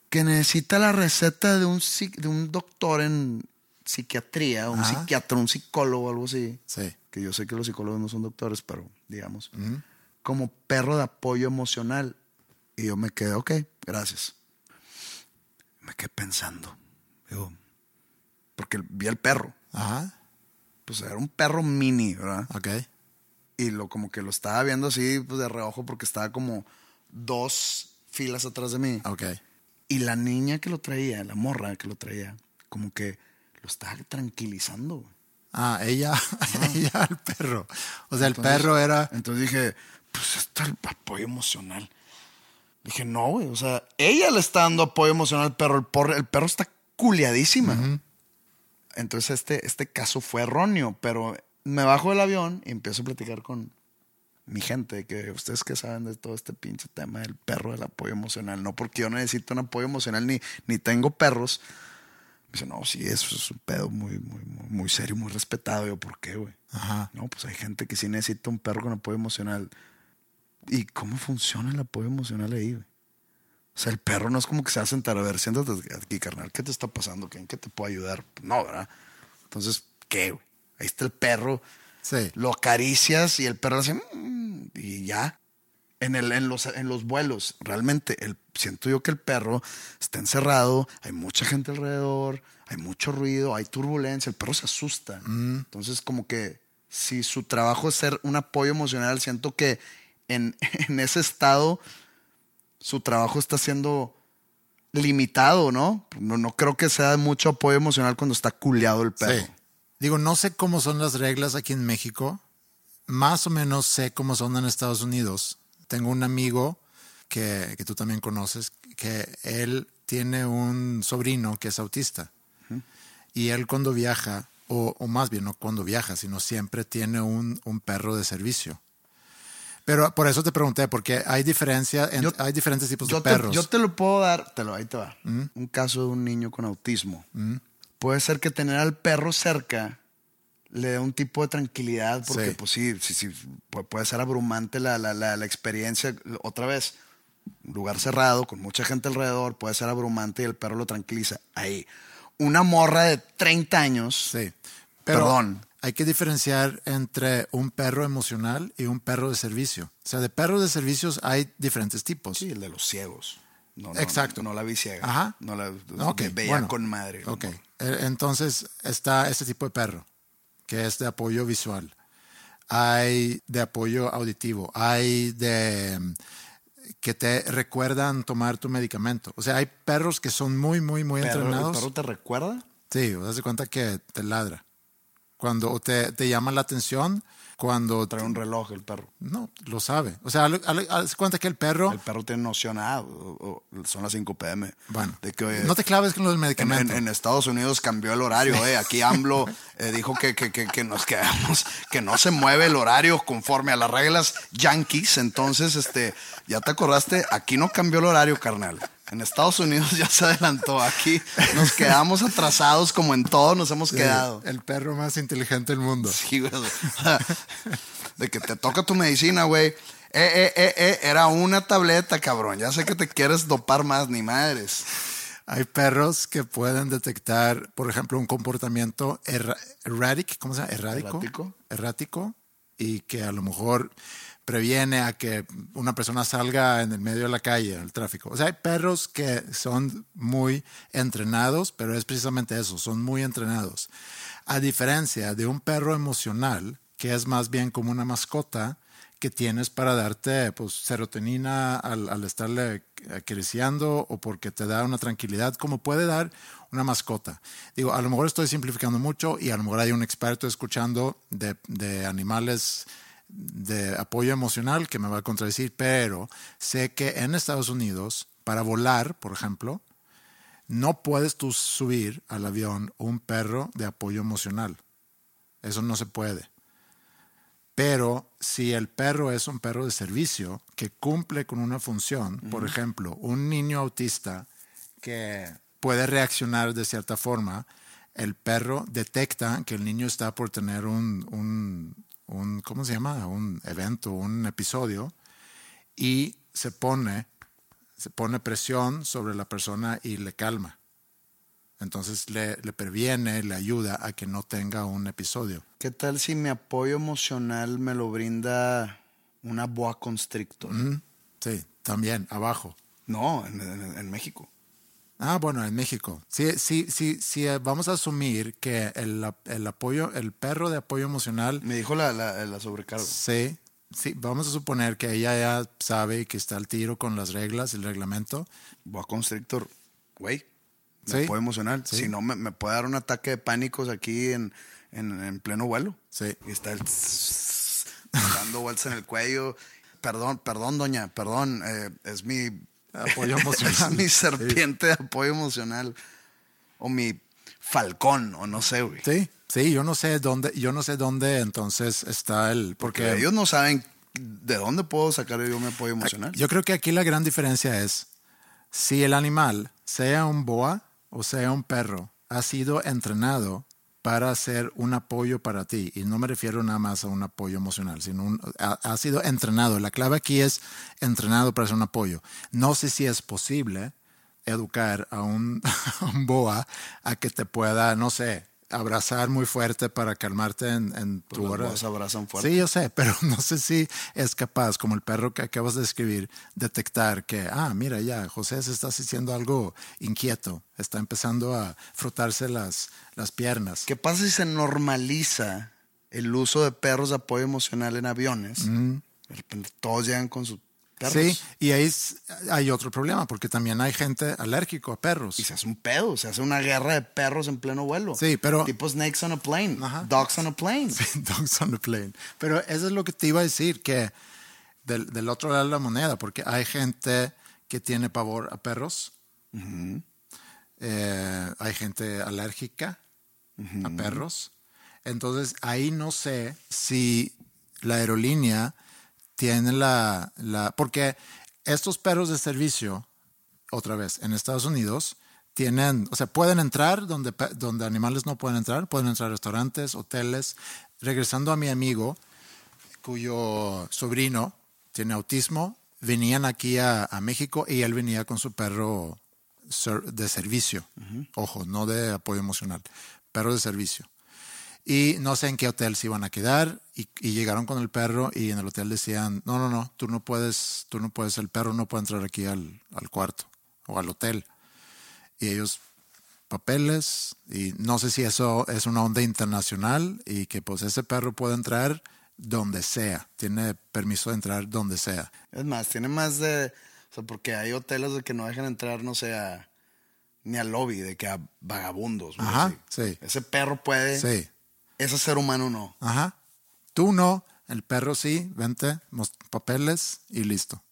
que necesita la receta de un, de un doctor en psiquiatría, un Ajá. psiquiatra, un psicólogo, algo así. Sí. Que yo sé que los psicólogos no son doctores, pero digamos. Como perro de apoyo emocional. Y yo me quedé, ok, gracias. Me quedé pensando. Digo, porque vi el perro. Ajá. Pues era un perro mini, ¿verdad? Ok. Y lo como que lo estaba viendo así, pues de reojo, porque estaba como dos filas atrás de mí. Ok. Y la niña que lo traía, la morra que lo traía, como que lo estaba tranquilizando. Ah, ella, ella al perro. O sea, el perro era. Entonces dije, pues está el apoyo emocional. Dije, no, güey. O sea, ella le está dando apoyo emocional al perro. El, porre- el perro está culiadísima. Entonces este, este caso fue erróneo, pero me bajo del avión y empiezo a platicar con mi gente, que ustedes que saben de todo este pinche tema del perro, del apoyo emocional. No porque yo necesito un apoyo emocional ni, ni tengo perros. Me dice, no, sí, eso es un pedo muy, muy, muy, muy serio, muy respetado. Yo, ¿por qué, güey? Ajá. No, pues hay gente que sí necesita un perro con apoyo emocional. ¿Y cómo funciona el apoyo emocional ahí, güey? O sea, el perro no es como que se va a sentar a ver, siéntate aquí, carnal, ¿qué te está pasando? ¿En qué te puedo ayudar? No, ¿verdad? Entonces, ¿qué, güey? Ahí está el perro, Sí. lo acaricias y el perro hace "Mm", y ya. En, el, en, los, en los vuelos, realmente el, siento yo que el perro está encerrado, hay mucha gente alrededor, hay mucho ruido, hay turbulencia, el perro se asusta. Entonces, como que si su trabajo es ser un apoyo emocional, siento que en, ese estado su trabajo está siendo limitado, ¿no? ¿no? No creo que sea mucho apoyo emocional cuando está culeado el perro. Sí. Digo, no sé cómo son las reglas aquí en México. Más o menos sé cómo son en Estados Unidos. Tengo un amigo que, que tú también conoces, que él tiene un sobrino que es autista. Y él cuando viaja, o, o más bien no cuando viaja, sino siempre tiene un, un perro de servicio. Pero por eso te pregunté, porque hay diferencia, en- Yo- hay diferentes tipos de te, perros. yo te lo puedo dar, te lo, ahí te va. Un caso de un niño con autismo. Puede ser que tener al perro cerca le dé un tipo de tranquilidad, porque Sí. pues sí, sí, sí, pu- puede ser abrumante la, la, la, la experiencia. Otra vez, un lugar cerrado, con mucha gente alrededor, puede ser abrumante y el perro lo tranquiliza. Ahí. Una morra de 30 años. Sí. Pero Perdón. Hay que diferenciar entre un perro emocional y un perro de servicio. O sea, de perros de servicios hay diferentes tipos. Sí, el de los ciegos. No, no, Exacto. No, la vi ciega. Ajá. No la Ok, veía bueno. con madre. Ok. Eh, Entonces está ese tipo de perro, que es de apoyo visual. Hay de apoyo auditivo. Hay de mm, que te recuerdan tomar tu medicamento. O sea, hay perros que son muy, muy, muy Pero, ¿El entrenados. perro te recuerda? Sí, das cuenta que te ladra. Cuando te, te llama la atención, cuando... Trae un reloj el perro. No, lo sabe. O sea, haz cuenta que el perro... El perro tiene noción, ah, o- o- son las 5 pm. Bueno, de que, oye, no te claves con los en, medicamentos. en- en Estados Unidos cambió el horario, eh. Aquí AMLO eh, dijo que, que, que, que nos quedamos, que no se mueve el horario conforme a las reglas yankees. Entonces, este, ya te acordaste, aquí no cambió el horario, carnal. En Estados Unidos ya se adelantó. Aquí nos quedamos atrasados como en todo nos hemos quedado. El perro más inteligente del mundo. Sí, güey. De que te toca tu medicina, güey. Eh, eh, eh, eh, era una tableta, cabrón. Ya sé que te quieres dopar más, ni madres. Hay perros que pueden detectar, por ejemplo, un comportamiento erratic, ¿cómo se llama? Errático. Errático. Errático. Y que a lo mejor previene a que una persona salga en el medio de la calle, en el tráfico. O sea, hay perros que son muy entrenados, pero es precisamente eso, son muy entrenados. A diferencia de un perro emocional, que es más bien como una mascota, que tienes para darte pues, serotonina al, al estarle acariciando o porque te da una tranquilidad, como puede dar una mascota. Digo, a lo mejor estoy simplificando mucho y a lo mejor hay un experto escuchando de, de animales de apoyo emocional que me va a contradecir, pero sé que en Estados Unidos, para volar, por ejemplo, no puedes tú subir al avión un perro de apoyo emocional. Eso no se puede. Pero si el perro es un perro de servicio que cumple con una función, por ejemplo, un niño autista que puede reaccionar de cierta forma, el perro detecta que el niño está por tener un, un, un ¿cómo se llama? Un evento, un episodio, y se pone, se pone presión sobre la persona y le calma. Entonces le, le previene, le ayuda a que no tenga un episodio. ¿Qué tal si mi apoyo emocional me lo brinda una boa constrictor? Mm, Sí, también, abajo. No, en, en- en México. Ah, bueno, en México. Sí, sí, sí, sí, eh, vamos a asumir que el, el apoyo, el perro de apoyo emocional, Me dijo la, la, la sobrecargo. sí, sí, vamos a suponer que ella ya sabe que está al tiro con las reglas, el reglamento. Boa constrictor, güey. Sí. Apoyo emocional. Sí. Si no, me, me puede dar un ataque de pánicos aquí en, en, en pleno vuelo. Sí. Y está el tss, dando vueltas en el cuello. Perdón, perdón, doña, perdón. eh, es mi Apoyo emocional. mi serpiente de apoyo emocional. O mi falcón, o no sé, güey. Sí, sí, yo no sé dónde, yo no sé dónde entonces está el, Porque porque ellos no saben de dónde puedo sacar yo mi apoyo emocional. Yo creo que aquí la gran diferencia es si el animal, sea un boa o sea un perro, ha sido entrenado para ser un apoyo para ti. Y no me refiero nada más a un apoyo emocional, sino un- ha, sido entrenado. La clave aquí es entrenado para ser un apoyo. No sé si es posible educar a un, a un boa a que te pueda, no sé, abrazar muy fuerte para calmarte en, en tu Pues las hora. abrazan fuerte. Sí, yo sé, pero no sé si es capaz, como el perro que acabas de describir, detectar que, ah, mira ya, José se está haciendo algo inquieto, está empezando a frotarse las, las piernas. ¿Qué pasa si se normaliza el uso de perros de apoyo emocional en aviones? De repente todos llegan con sus perros. Sí, y ahí es- hay otro problema, porque también hay gente alérgico a perros. Y se hace un pedo, se hace una guerra de perros en pleno vuelo. Sí, pero- Tipo snakes on a plane, Ajá. dogs on a plane. Dogs on the plane. Pero eso es lo que te iba a decir, que del, del otro lado de la moneda, porque hay gente que tiene pavor a perros, Eh, hay gente alérgica a perros. Entonces ahí no sé si la aerolínea tiene la, la... Porque estos perros de servicio, otra vez, en Estados Unidos, tienen, o sea, pueden entrar donde, donde animales no pueden entrar, pueden entrar a restaurantes, hoteles. Regresando a mi amigo, cuyo sobrino tiene autismo, venían aquí a, a México y él venía con su perro de servicio. Ojo, no de apoyo emocional, perro de servicio. Y no sé en qué hotel se iban a quedar y, y llegaron con el perro y en el hotel decían, no, no, no, tú no puedes, tú no puedes, el perro no puede entrar aquí al, al cuarto o al hotel. Y ellos, papeles, y no sé si eso es una onda internacional y que pues ese perro puede entrar donde sea, tiene permiso de entrar donde sea. Es más, tiene más de. O sea, porque hay hoteles de que no dejan entrar, no sé, a- ni al lobby, de que a vagabundos. Ajá, sí. Ese perro puede. Sí. Ese ser humano no. Ajá. Tú no, el perro sí, vente, papeles y listo.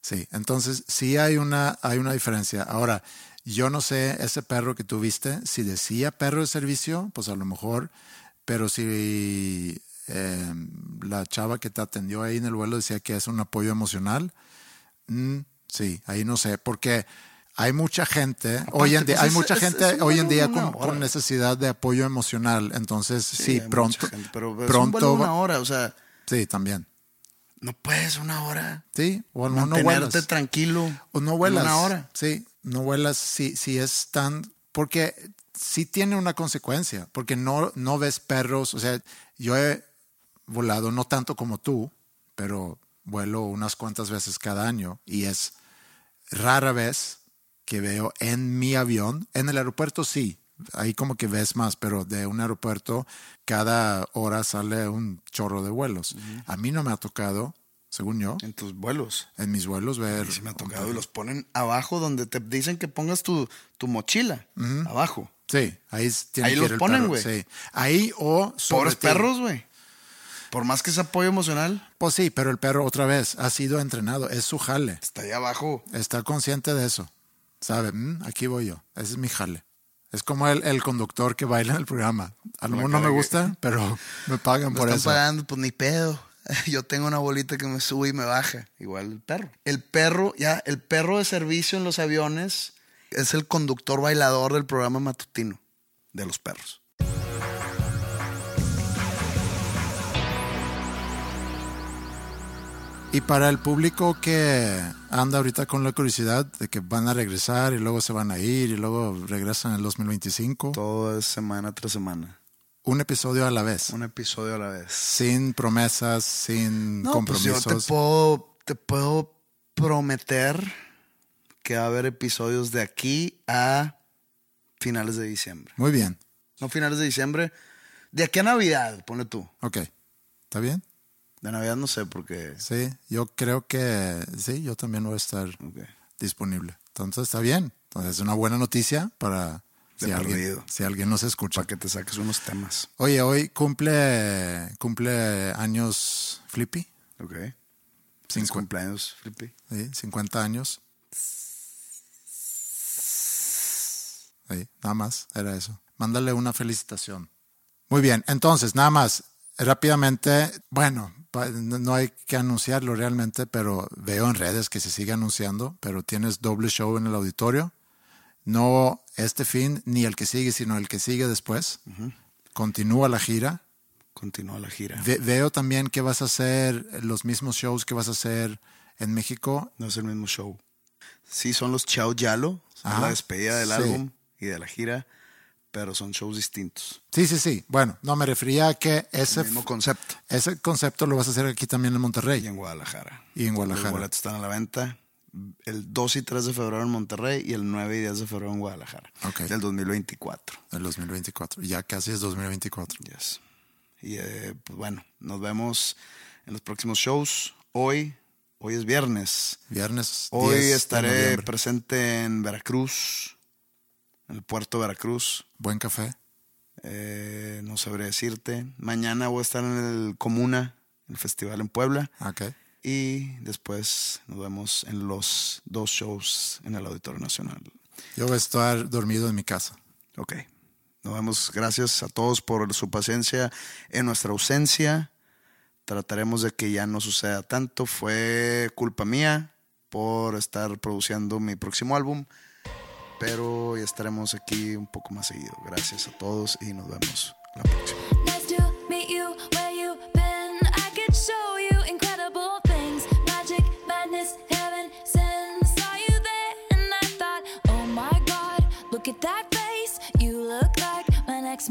Sí, entonces sí hay una, hay una diferencia. Ahora, yo no sé, ese perro que tuviste, si decía perro de servicio, pues a lo mejor, pero si eh, la chava que te atendió ahí en el vuelo decía que es un apoyo emocional, mm, sí, ahí no sé, porque hay mucha gente, hoy en día, pues hay es- mucha es- gente es hoy en día con, necesidad de apoyo emocional, entonces sí, hay pronto, gente, pero pronto, una hora, o sea, sí, también. no puedes una hora. Sí, o no, no vuelas. tranquilo. O no vuelas. Una hora. Sí, no vuelas si, si es tan... Porque sí tiene una consecuencia, porque no, no ves perros, o sea, yo he volado no tanto como tú, pero vuelo unas cuantas veces cada año y es rara vez que veo en mi avión, en el aeropuerto sí, ahí como que ves más, pero de un aeropuerto cada hora sale un chorro de vuelos. A mí no me ha tocado, según yo, En tus vuelos. en mis vuelos ver... Sí me ha tocado y los ponen abajo donde te dicen que pongas tu, tu mochila. Abajo. Sí, ahí es- tiene Ahí que los ir el ponen, güey. Sí. Ahí o... Pobres perros, güey. Por más que ese apoyo emocional, Pues sí, pero el perro otra vez ha sido entrenado, es su jale. está ahí abajo. Está consciente de eso. Sabe, "Mm, aquí voy yo, ese es mi jale. Es como el, el conductor que baila en el programa. A lo mejor no me gusta, pero me pagan Me por están eso. pagando, pues ni pedo. Yo tengo una bolita que me sube y me baja. Igual el perro. El perro, ya, el perro de servicio en los aviones es el conductor bailador del programa matutino de los perros. Y para el público que anda ahorita con la curiosidad de que van a regresar y luego se van a ir y luego regresan en el 2025, Todo es semana tras semana. un episodio a la vez, Un episodio a la vez. sin promesas, sin No, pues yo compromisos. te puedo, te puedo prometer que va a haber episodios de aquí a finales de diciembre. Muy bien, No finales de diciembre, de aquí a Navidad, ponle tú. ok. ¿Está bien? De Navidad no sé porque... Sí, yo creo que sí, yo también voy a estar disponible. Entonces está bien. Entonces es una buena noticia para si alguien, si alguien nos escucha. Para que te saques unos temas. Oye, hoy cumple cumple años Flippy. Ok. Cincu- cumpleaños, Flippy. Sí, 50 años. Sí, nada más, era eso. Mándale una felicitación. Muy bien, entonces, nada más, rápidamente, bueno, no hay que anunciarlo realmente, pero veo en redes que se sigue anunciando, pero tienes doble show en el auditorio. No este fin, ni el que sigue, sino el que sigue después. Continúa la gira. Continúa la gira. Ve- veo también que vas a hacer los mismos shows que vas a hacer en México No es el mismo show. Sí, son los Chao Yalo. la despedida del Sí. álbum y de la gira. Pero son shows distintos. Sí, sí, sí. Bueno, no me refería a que ese, El mismo concepto. ese concepto lo vas a hacer aquí también en Y Monterrey en Guadalajara. y en Los Guadalajara. boletos están a la venta el 2 y 3 de febrero en Monterrey y el 9 y 10 de febrero en Guadalajara. Ok. Del 2024. El 2024. Ya casi es 2024. Yes. Y eh, pues bueno, nos vemos en los próximos shows. Hoy, hoy es viernes. Viernes. Hoy 10 de estaré presente en Veracruz, el puerto de Veracruz. Buen café. Eh, no sabré decirte. Mañana voy a estar en el Comuna, el festival en Puebla. Ok. Y después nos vemos en los dos shows en el Auditorio Nacional. Yo voy a estar dormido en mi casa. Ok. Nos vemos. Gracias a todos por su paciencia en nuestra ausencia. Trataremos de que ya no suceda tanto. Fue culpa mía por estar produciendo mi próximo álbum. Pero estaremos aquí un poco más seguido. Gracias a todos y nos vemos la próxima. Look at that face. You look like my next.